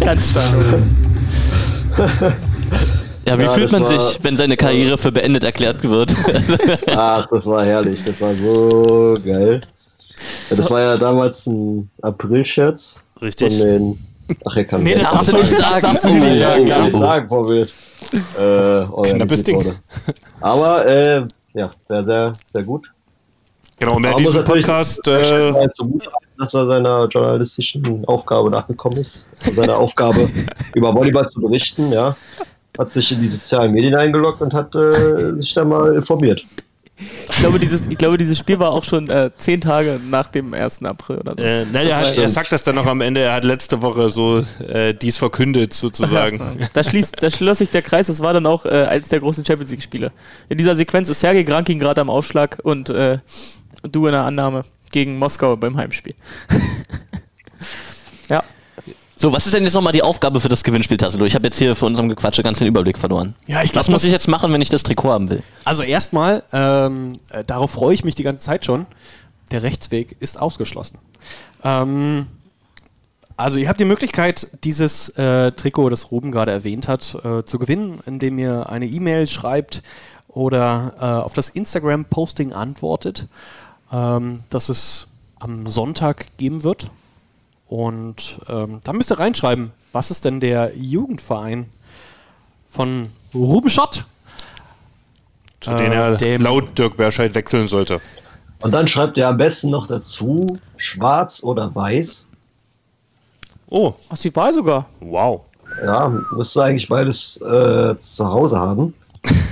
Ganz stark. Ja, wie Ja, fühlt man war- sich, wenn seine Karriere für beendet erklärt wird? [laughs] Ach, das war herrlich. Das war so geil. Das war ja damals ein April-Scherz. Richtig. Von den. Ach, er kann Nee, das Darfst du nicht sagen. darfst du nicht Oh, sagen, oh, kann oh, ich oh. sagen, Frau Wild. Äh, organisiert Knappes Ding. Aber, äh, ja, sehr, sehr, sehr gut. Genau, und wer diesen Podcast. äh, Äh, so gut, dass er seiner journalistischen Aufgabe nachgekommen ist. Seiner Aufgabe, [laughs] über Volleyball zu berichten, ja. Hat sich in die sozialen Medien eingeloggt und hat äh, sich da mal informiert. Ich glaube, dieses, ich glaube, dieses Spiel war auch schon äh, zehn Tage nach dem 1. April oder so. äh, nein, er, hat, er sagt das dann noch am Ende. Er hat letzte Woche so äh, dies verkündet, sozusagen. [laughs] Da, schließt, da schloss sich der Kreis, das war dann auch äh, eines der großen Champions League-Spiele. In dieser Sequenz ist Sergei Grankin gerade am Aufschlag und äh, du in der Annahme gegen Moskau beim Heimspiel. [laughs] So, was ist denn jetzt nochmal die Aufgabe für das Gewinnspiel, Tassilo? Ich habe jetzt hier für unserem Gequatsche ganz den Überblick verloren. Ja, ich glaub, Was muss ich jetzt machen, wenn ich das Trikot haben will? Also erstmal, ähm, äh, darauf freue ich mich die ganze Zeit schon. Der Rechtsweg ist ausgeschlossen. Ähm, also ihr habt die Möglichkeit, dieses äh, Trikot, das Ruben gerade erwähnt hat, äh, zu gewinnen, indem ihr eine E-Mail schreibt oder äh, auf das Instagram-Posting antwortet, ähm, das es am Sonntag geben wird. Und ähm, da müsst ihr reinschreiben, was ist denn der Jugendverein von Ruben Schott? Zu er dem- laut Dirk Berscheid wechseln sollte. Und dann schreibt er am besten noch dazu, schwarz oder weiß. Oh, Ach, die war sogar. wow. Ja, müsste eigentlich beides äh, zu Hause haben.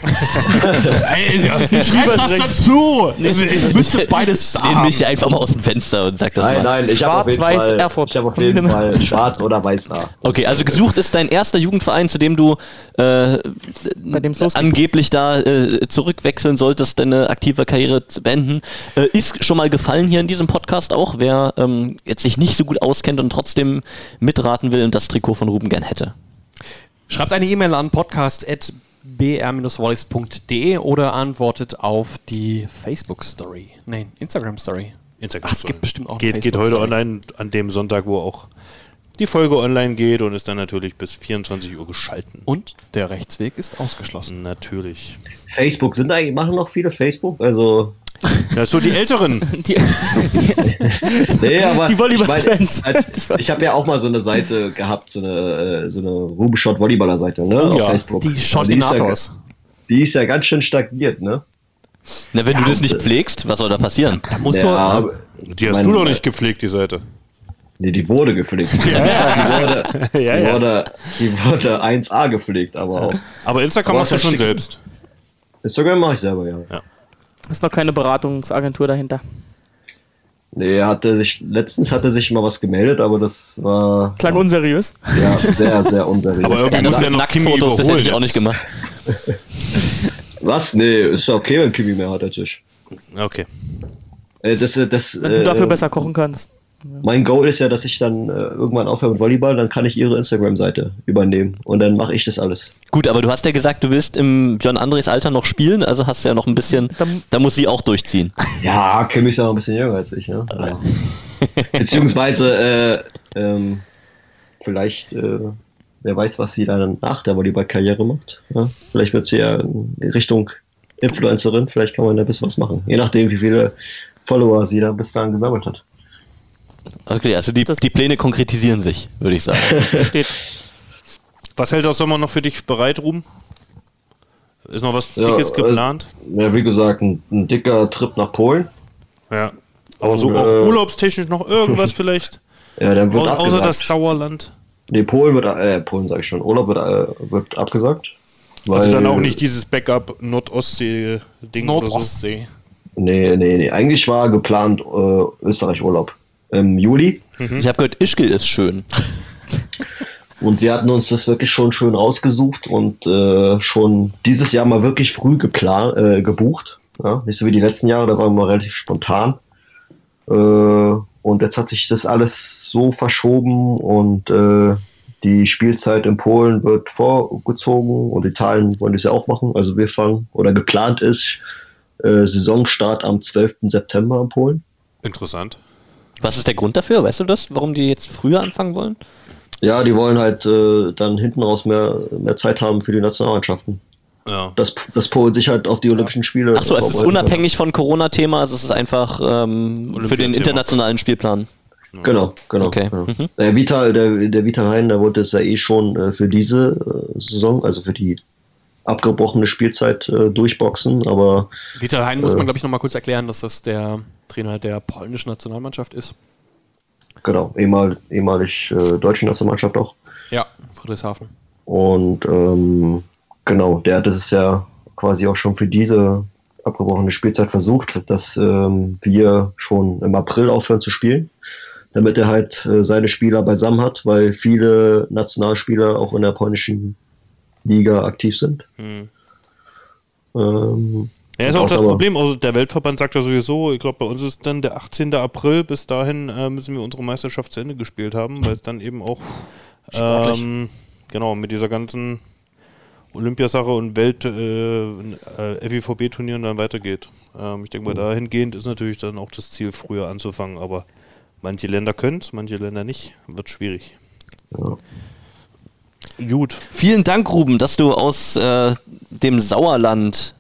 [laughs] Schreibt das dazu! Ihr müsstet beides Ich lehne mich hier einfach mal aus dem Fenster und sag das Nein, mal. nein, ich habe auf jeden Schwarz-Weiß Fall, Erfurt. ich hab auf jeden Fall schwarz oder weiß da. Okay, also gesucht ist dein erster Jugendverein, zu dem du äh, angeblich da äh, zurückwechseln solltest, deine aktive Karriere zu beenden. Äh, ist schon mal gefallen hier in diesem Podcast auch, wer ähm, jetzt sich nicht so gut auskennt und trotzdem mitraten will und das Trikot von Ruben gern hätte. Schreibt eine E-Mail an podcast.br-volleys.de oder antwortet auf die Facebook-Story. Nein, Instagram-Story. Instagram Ach, es gibt bestimmt auch Geht, geht heute online an dem Sonntag, wo auch die Folge online geht und ist dann natürlich bis 24 Uhr geschalten. Und der Rechtsweg ist ausgeschlossen. Natürlich. Facebook, sind eigentlich, machen noch viele Facebook? Also, [laughs] Ja, so die Älteren. [laughs] Die, [laughs] nee, aber Die Volleyball-Fans. Ich, mein, Ich habe ja auch mal so eine Seite gehabt, so eine, äh, so eine Rubenshot Volleyballer Seite, ne, Oh auf ja, Facebook. Die Aber Shortinators. Die ist, ja, die ist ja ganz schön stagniert, ne? Na, wenn du das nicht pflegst, was soll da passieren? Da musst ja, du, Die hast du doch nicht gepflegt, die Seite. Nee, die wurde gepflegt. die, wurde, die, Ja, ja. Wurde, die wurde 1A gepflegt, aber auch. Aber Instagram Aber machst du schon selbst. Instagram mache ich selber, ja. Ist noch keine Beratungsagentur dahinter. Nee, hatte sich, letztens hatte sich mal was gemeldet, aber das war Klang unseriös. ja, sehr, sehr unseriös. Aber irgendwie Ja, muss das ja noch Kimi Nacktfotos, das hätte ich auch nicht gemacht. [laughs] was? Nee, ist ja okay, wenn Kimi mehr hat als ich. Okay. Äh, das, äh, das, Wenn du dafür äh, besser kochen kannst. Mein Goal ist ja, dass ich dann äh, irgendwann aufhöre mit Volleyball, dann kann ich ihre Instagram-Seite übernehmen und dann mache ich das alles. Gut, aber du hast ja gesagt, du willst im Björn Andres Alter noch spielen, also hast du ja noch ein bisschen, Dann- da muss sie auch durchziehen. Ja, Kimi ist ja noch ein bisschen jünger als ich, ne? Ja. Beziehungsweise, äh, ähm, vielleicht, äh, wer weiß, was sie dann nach der Volleyball-Karriere macht. Ja? Vielleicht wird sie ja in Richtung Influencerin, vielleicht kann man da ein bisschen was machen. Je nachdem, wie viele Follower sie da bis dahin gesammelt hat. Okay, also die, die Pläne konkretisieren sich, würde ich sagen. [laughs] Steht. Was hält das Sommer noch für dich bereit, Ruben? Ist noch was Ja, Dickes äh, geplant? Ja, wie gesagt, ein, ein dicker Trip nach Polen. Ja. Aber so äh, auch urlaubstechnisch noch irgendwas [laughs] vielleicht? Ja, dann wird Au- außer das Sauerland. Nee, Polen wird, äh, Polen sage ich schon, Urlaub wird, äh, wird abgesagt. Also weil- dann auch nicht dieses Backup Nordostsee-Ding oder so. Nordostsee. Nee, nee, nee. Eigentlich war geplant äh, Österreich-Urlaub im Juli. Ich habe gehört, Ischgl ist schön. [laughs] Und wir hatten uns das wirklich schon schön ausgesucht und äh, schon dieses Jahr mal wirklich früh geplant, äh, gebucht. Ja? Nicht so wie die letzten Jahre, da waren wir relativ spontan. Äh, und jetzt hat sich das alles so verschoben und äh, die Spielzeit in Polen wird vorgezogen und Italien wollen das ja auch machen. Also wir fangen, oder geplant ist, äh, Saisonstart am 12. September in Polen. Interessant. Was ist der Grund dafür? Weißt du das? Warum die jetzt früher anfangen wollen? Ja, die wollen halt äh, dann hinten raus mehr, mehr Zeit haben für die Nationalmannschaften. Ja. Dass, dass Polen sich halt auf die Olympischen Spiele. Achso, es ist unabhängig von Corona-Thema, also es ist einfach ähm, für den internationalen Spielplan. Genau, genau. Okay. genau. Mhm. Der Vital, der, der Vital Hein, der wollte es ja eh schon äh, für diese äh, Saison, also für die abgebrochene Spielzeit äh, durchboxen, aber Vital Hein muss man, glaube ich, noch mal kurz erklären, dass das der Trainer der polnischen Nationalmannschaft ist. genau, ehemal, ehemalig äh, deutsche Nationalmannschaft auch. Ja, Friedrichshafen. Und ähm, genau, der hat es ja quasi auch schon für diese abgebrochene Spielzeit versucht, dass ähm, wir schon im April aufhören zu spielen, damit er halt äh, seine Spieler beisammen hat, weil viele Nationalspieler auch in der polnischen Liga aktiv sind. Hm. Ähm, Ja, ist auch das aber- Problem. Also der Weltverband sagt ja sowieso, ich glaube, bei uns ist dann der 18. April. Bis dahin äh, müssen wir unsere Meisterschaft zu Ende gespielt haben, weil es dann eben auch Sportlich. ähm, genau mit dieser ganzen Olympiasache und Welt äh, äh, FIVB-Turnieren dann weitergeht. Ähm, ich denke mal, dahingehend ist natürlich dann auch das Ziel, früher anzufangen. Aber manche Länder können es, manche Länder nicht. Wird schwierig. Gut. Vielen Dank, Ruben, dass du aus äh, dem Sauerland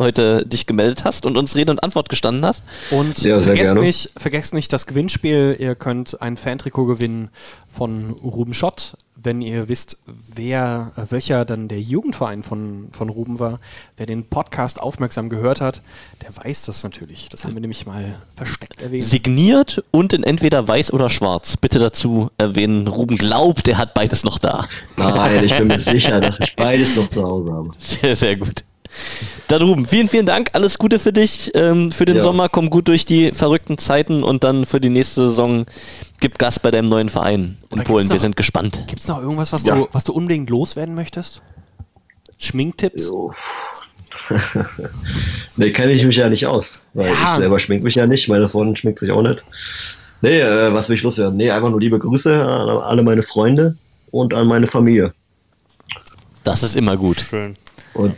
heute dich gemeldet hast und uns Rede und Antwort gestanden hast. Und Ja, vergesst, nicht, vergesst nicht das Gewinnspiel. Ihr könnt ein Fantrikot gewinnen von Ruben Schott. Wenn ihr wisst, wer, äh, welcher dann der Jugendverein von, von Ruben war, wer den Podcast aufmerksam gehört hat, der weiß das natürlich. Das haben wir nämlich mal versteckt erwähnt. Signiert und in entweder weiß oder schwarz. Bitte dazu erwähnen, Ruben glaubt, er hat beides noch da. nein, ich bin mir [laughs] sicher, dass ich beides noch zu Hause habe. Sehr, sehr gut. Da drüben, vielen, vielen Dank. Alles Gute für dich, ähm, für den Ja. Sommer. Komm gut durch die verrückten Zeiten und dann für die nächste Saison gib Gas bei deinem neuen Verein in Oder Polen. gibt's Wir noch- sind gespannt. Gibt es noch irgendwas, was, Ja. du, was du unbedingt loswerden möchtest? Schminktipps? Jo. [laughs] nee, kenne ich mich ja nicht aus. Weil Ja. ich selber schmink mich ja nicht, meine Freundin schminkt sich auch nicht. Nee, äh, was will ich loswerden? Nee, einfach nur liebe Grüße an alle meine Freunde und an meine Familie. Das ist immer gut. Schön. Und,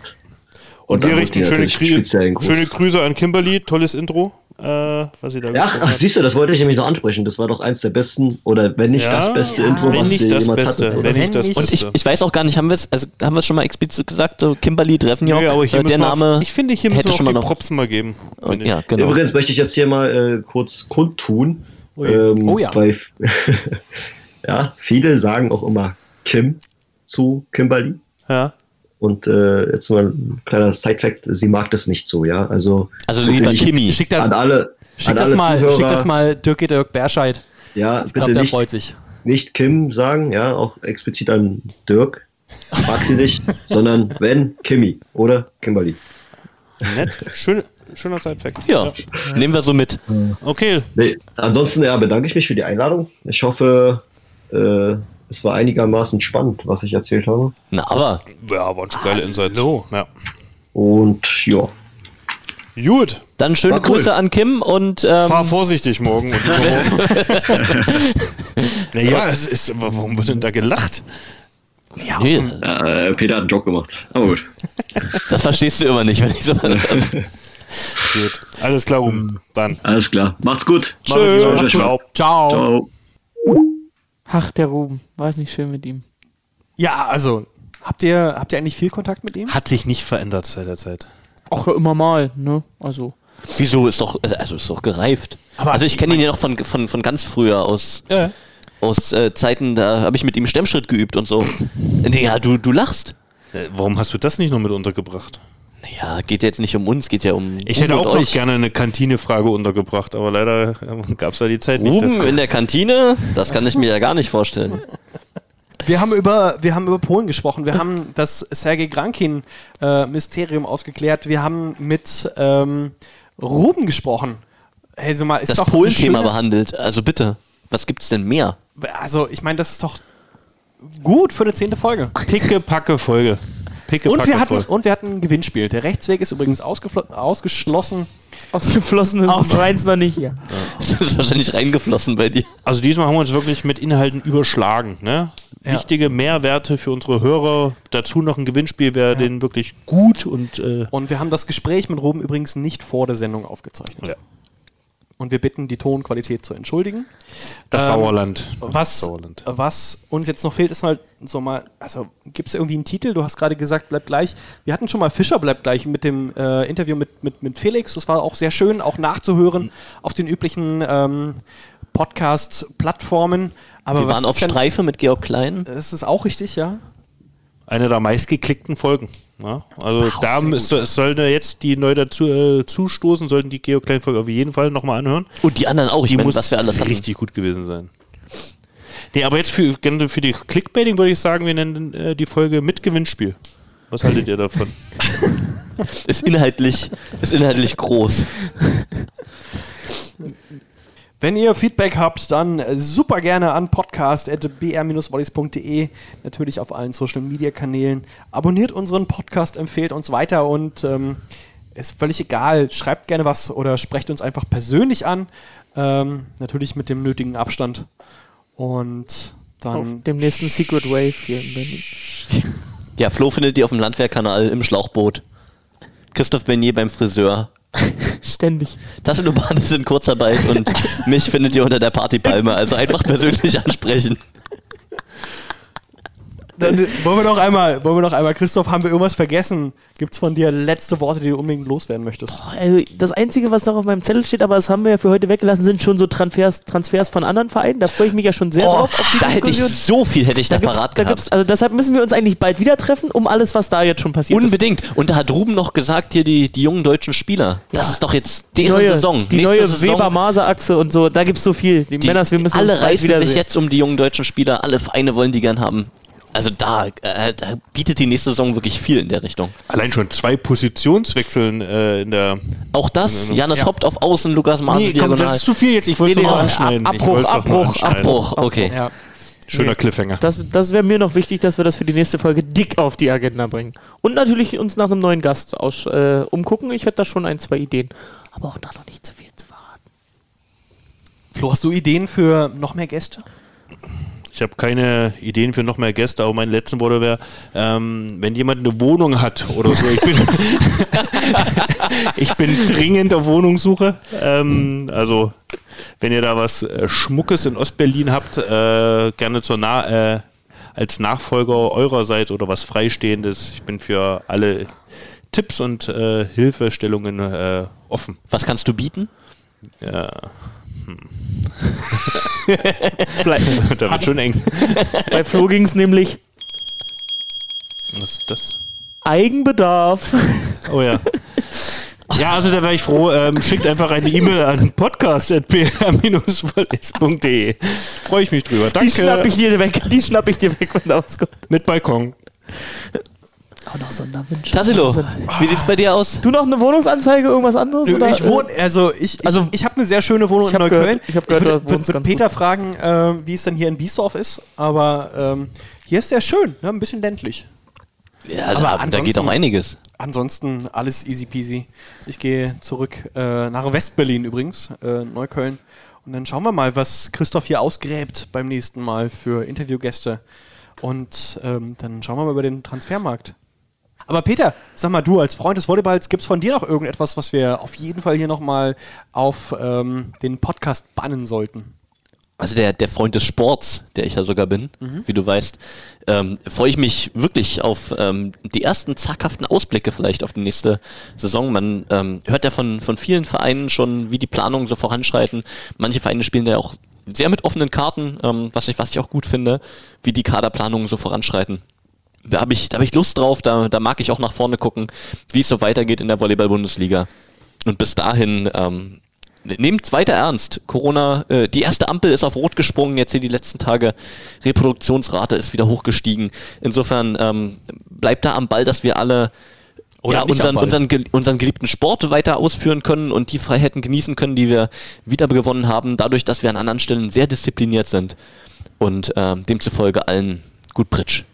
Und, wir richten schöne, Grü schöne Grüße an Kimberly. Tolles Intro, äh, was sie da Ja, ach, siehst du, das wollte ich nämlich noch ansprechen. Das war doch eins der besten, oder wenn nicht Ja, das beste ja, Intro, wenn was nicht das jemals Beste, hatte. wenn nicht das nicht- Und ich, Beste. ich weiß auch gar nicht, haben wir es also, haben wir es schon mal explizit gesagt, so Kimberly Treffenjoch, Nee, aber hier äh, der Name ich finde, hier müssen hätte wir auch schon mal die noch. Props mal geben. Und, ich. ja, genau. Übrigens möchte ich jetzt hier mal äh, kurz kundtun. Ui. Ähm, Oh ja. Weil, [laughs] ja, viele sagen auch immer Kim zu Kimberly. Ja. Und äh, jetzt mal ein kleiner Side-Fact, sie mag das nicht so, ja. Also, Also lieber wirklich Kimi. Schick das, an alle, schick an das alle mal, Zuhörer, schick das mal Dirk Dirk Berscheid. Ja, Ich bitte glaube, der nicht, freut sich. nicht Kim sagen, ja, auch explizit an Dirk. Mag sie nicht, [laughs] sondern wenn Kimi oder Kimberly. Nett. Schön, schöner Side-Fact. Ja, nehmen wir so mit. Okay, Nee, ansonsten ja, bedanke ich mich für die Einladung. Ich hoffe, äh, es war einigermaßen spannend, was ich erzählt habe. Na, aber ja, waren schon geile Insights. Ja. Und ja, Gut, dann schöne cool. Grüße an Kim und ähm, fahr vorsichtig morgen und [laughs] naja, es ist, warum wird denn da gelacht? nee, äh, Peter hat einen Joke gemacht. Aber gut. [laughs] das verstehst du immer nicht, wenn ich so [laughs] Gut. Alles klar, um. Dann. Alles klar. Macht's gut. Gut. gut. Ciao. Ciao. Ach, der Ruben. War es nicht schön mit ihm? Ja, also, habt ihr, habt ihr eigentlich viel Kontakt mit ihm? Hat sich nicht verändert seit der Zeit. Ach, ja, immer mal, ne? Also. Wieso ist doch, also ist doch gereift. also ich kenne ihn ja noch von, von, von ganz früher aus, Ja. aus äh, Zeiten, da habe ich mit ihm Stemmschritt geübt und so. Ja, du, du lachst. Äh, Warum hast du das nicht noch mit untergebracht? Naja, geht jetzt nicht um uns, geht ja um Ich Ruben hätte und auch euch. noch gerne eine Kantine-Frage untergebracht, aber leider gab es da die Zeit nicht. Ruben in der Kantine? Das kann ich mir ja gar nicht vorstellen. Wir haben über, wir haben über Polen gesprochen. Wir haben das Sergei Grankin-Mysterium ausgeklärt. Wir haben mit ähm, Ruben gesprochen. Hey, so mal, ist Das Polen-Thema behandelt. Also bitte, was gibt's denn mehr? Also, ich meine, das ist doch gut für eine zehnte Folge. Picke, packe Folge. Und wir, hatten, und wir hatten ein Gewinnspiel. Der Rechtsweg ist übrigens ausgeschlossen. Ausgeflossen ist Aus- meins noch nicht hier. Das ist wahrscheinlich reingeflossen bei dir. Also diesmal haben wir uns wirklich mit Inhalten überschlagen. Ne? Ja. Wichtige Mehrwerte für unsere Hörer. Dazu noch ein Gewinnspiel wäre denen wirklich gut und äh, Und wir haben das Gespräch mit Ruben übrigens nicht vor der Sendung aufgezeichnet. Ja. Und wir bitten, die Tonqualität zu entschuldigen. das Ähm, Sauerland. Was, Sauerland. was uns jetzt noch fehlt, ist halt so mal, also gibt es irgendwie einen Titel? Du hast gerade gesagt, bleibt gleich. Wir hatten schon mal Fischer bleibt gleich mit dem äh, Interview mit, mit, mit Felix. Das war auch sehr schön, auch nachzuhören auf den üblichen ähm, Podcast-Plattformen. Aber Wir waren auf Streife mit Georg Klein. Das ist auch richtig, ja. Eine der meistgeklickten Folgen. Ja? Also da es sollte jetzt die neu dazu äh, zustoßen, sollten die Geo Folge auf jeden Fall nochmal anhören. Und die anderen auch. Ich Die meine, muss was wir alles hatten. richtig gut gewesen sein. Nee, aber jetzt für, für die Clickbaiting würde ich sagen, wir nennen äh, die Folge mit Gewinnspiel. Was haltet ihr davon? [laughs] Ist inhaltlich, ist inhaltlich groß. [laughs] Wenn ihr Feedback habt, dann super gerne an podcast.br-volleys.de. Natürlich auf allen Social Media Kanälen. Abonniert unseren Podcast, empfehlt uns weiter und ähm, ist völlig egal. Schreibt gerne was oder sprecht uns einfach persönlich an. Ähm, natürlich mit dem nötigen Abstand. Und Auf dann. dem nächsten Secret Wave hier in Berlin. Ja, Flo findet ihr auf dem Landwehrkanal im Schlauchboot. Christoph Bernier beim Friseur. Ständig. Ist in Kurzarbeit und mich findet ihr unter der Partypalme. Also einfach persönlich ansprechen. Dann [laughs] wollen wir noch einmal, wollen wir noch einmal, Christoph, haben wir irgendwas vergessen? Gibt es von dir letzte Worte, die du unbedingt loswerden möchtest? Also das Einzige, was noch auf meinem Zettel steht, aber das haben wir ja für heute weggelassen, sind schon so Transfers, Transfers von anderen Vereinen. Da freue ich mich ja schon sehr Oh, drauf. Auf die da hätte ich so viel hätte ich da, gibt's- parat da gehabt. gibt's, also deshalb müssen wir uns eigentlich bald wieder treffen, um alles, was da jetzt schon passiert ist. Unbedingt. Und da hat Ruben noch gesagt, hier die, die jungen deutschen Spieler. Das ist doch jetzt Die deren neue, Saison. die Nächste neue Weber-Maser-Achse und so, da gibt es so viel. Die, die, Männers, wir müssen alle uns reißen sich jetzt um die jungen deutschen Spieler. Alle Vereine wollen die gern haben. Also da, äh, da bietet die nächste Saison wirklich viel in der Richtung. Allein schon zwei Positionswechseln äh, in der. Auch das, Ja. Janis Haupt auf Außen, Lukas Mase Nee, komm, diagonal. das ist zu viel jetzt. Ich wollte es Nee, noch nee, anschneiden. Ab- Ich Abbruch, Abbruch, anschneiden. Abbruch, okay. Ja. Schöner Cliffhanger. Das, das wäre mir noch wichtig, dass wir das für die nächste Folge dick auf die Agenda bringen. Und natürlich uns nach einem neuen Gast aus, äh, umgucken. Ich hätte da schon ein, zwei Ideen. Aber auch da noch nicht zu viel zu verraten. Flo, hast du Ideen für noch mehr Gäste? Ich habe keine Ideen für noch mehr Gäste, aber meine letzten Worte wäre, ähm, wenn jemand eine Wohnung hat oder so, ich bin, [laughs] ich bin dringend auf Wohnungssuche. Ähm, also, wenn ihr da was äh, Schmuckes in Ostberlin habt, äh, gerne zur Na äh, als Nachfolger eurerseits oder was Freistehendes. Ich bin für alle Tipps und äh, Hilfestellungen äh, offen. Was kannst du bieten? Ja. Hm. [laughs] Bleib, [laughs] da wird schon eng. [laughs] Bei Flo ging es nämlich Was ist das? Eigenbedarf. Oh ja. Ja, also da wäre ich froh. Ähm, schickt einfach eine E-Mail an podcast.pr-voice.de. Freue ich mich drüber. Die schnapp Danke. ich dir weg. Die schnapp ich dir weg, wenn da was kommt. Mit Balkon. Auch noch Sonderwünsche. Tassilo, wie sieht's bei dir aus? Du noch eine Wohnungsanzeige, irgendwas anderes? oder? ich wohne, also ich, Also- also ich, ich habe eine sehr schöne Wohnung Ich in Neukölln. gehört- ich hab gehört, würde, wohnst würde ganz Peter fragen, äh, wie es dann hier in Biesdorf ist, aber ähm, hier ist sehr schön, ne? ein bisschen ländlich. Ja, Aber da, da geht auch einiges. Ansonsten alles easy peasy. Ich gehe zurück äh, nach Westberlin übrigens, äh, Neukölln. Und dann schauen wir mal, was Christoph hier ausgräbt beim nächsten Mal für Interviewgäste. Und ähm, dann schauen wir mal über den Transfermarkt. Aber Peter, sag mal, du als Freund des Volleyballs, gibt es von dir noch irgendetwas, was wir auf jeden Fall hier nochmal auf ähm, den Podcast bannen sollten? Also der, der Freund des Sports, der ich ja sogar bin, wie du weißt, ähm, freue ich mich wirklich auf ähm, die ersten zaghaften Ausblicke vielleicht auf die nächste Saison. Man ähm, hört ja von, von vielen Vereinen schon, wie die Planungen so voranschreiten. Manche Vereine spielen ja auch sehr mit offenen Karten, ähm, was, ich, was ich auch gut finde, wie die Kaderplanungen so voranschreiten. Da habe ich, da hab ich Lust drauf, da, da mag ich auch nach vorne gucken, wie es so weitergeht in der Volleyball-Bundesliga. Und bis dahin, ähm, nehmt weiter ernst. Corona, äh, die erste Ampel ist auf Rot gesprungen, jetzt hier die letzten Tage. Reproduktionsrate ist wieder hochgestiegen. Insofern ähm, bleibt da am Ball, dass wir alle Oder ja, unseren, unseren, unseren geliebten Sport weiter ausführen können und die Freiheiten genießen können, die wir wieder gewonnen haben, dadurch, dass wir an anderen Stellen sehr diszipliniert sind und ähm, demzufolge allen gut Pritsch.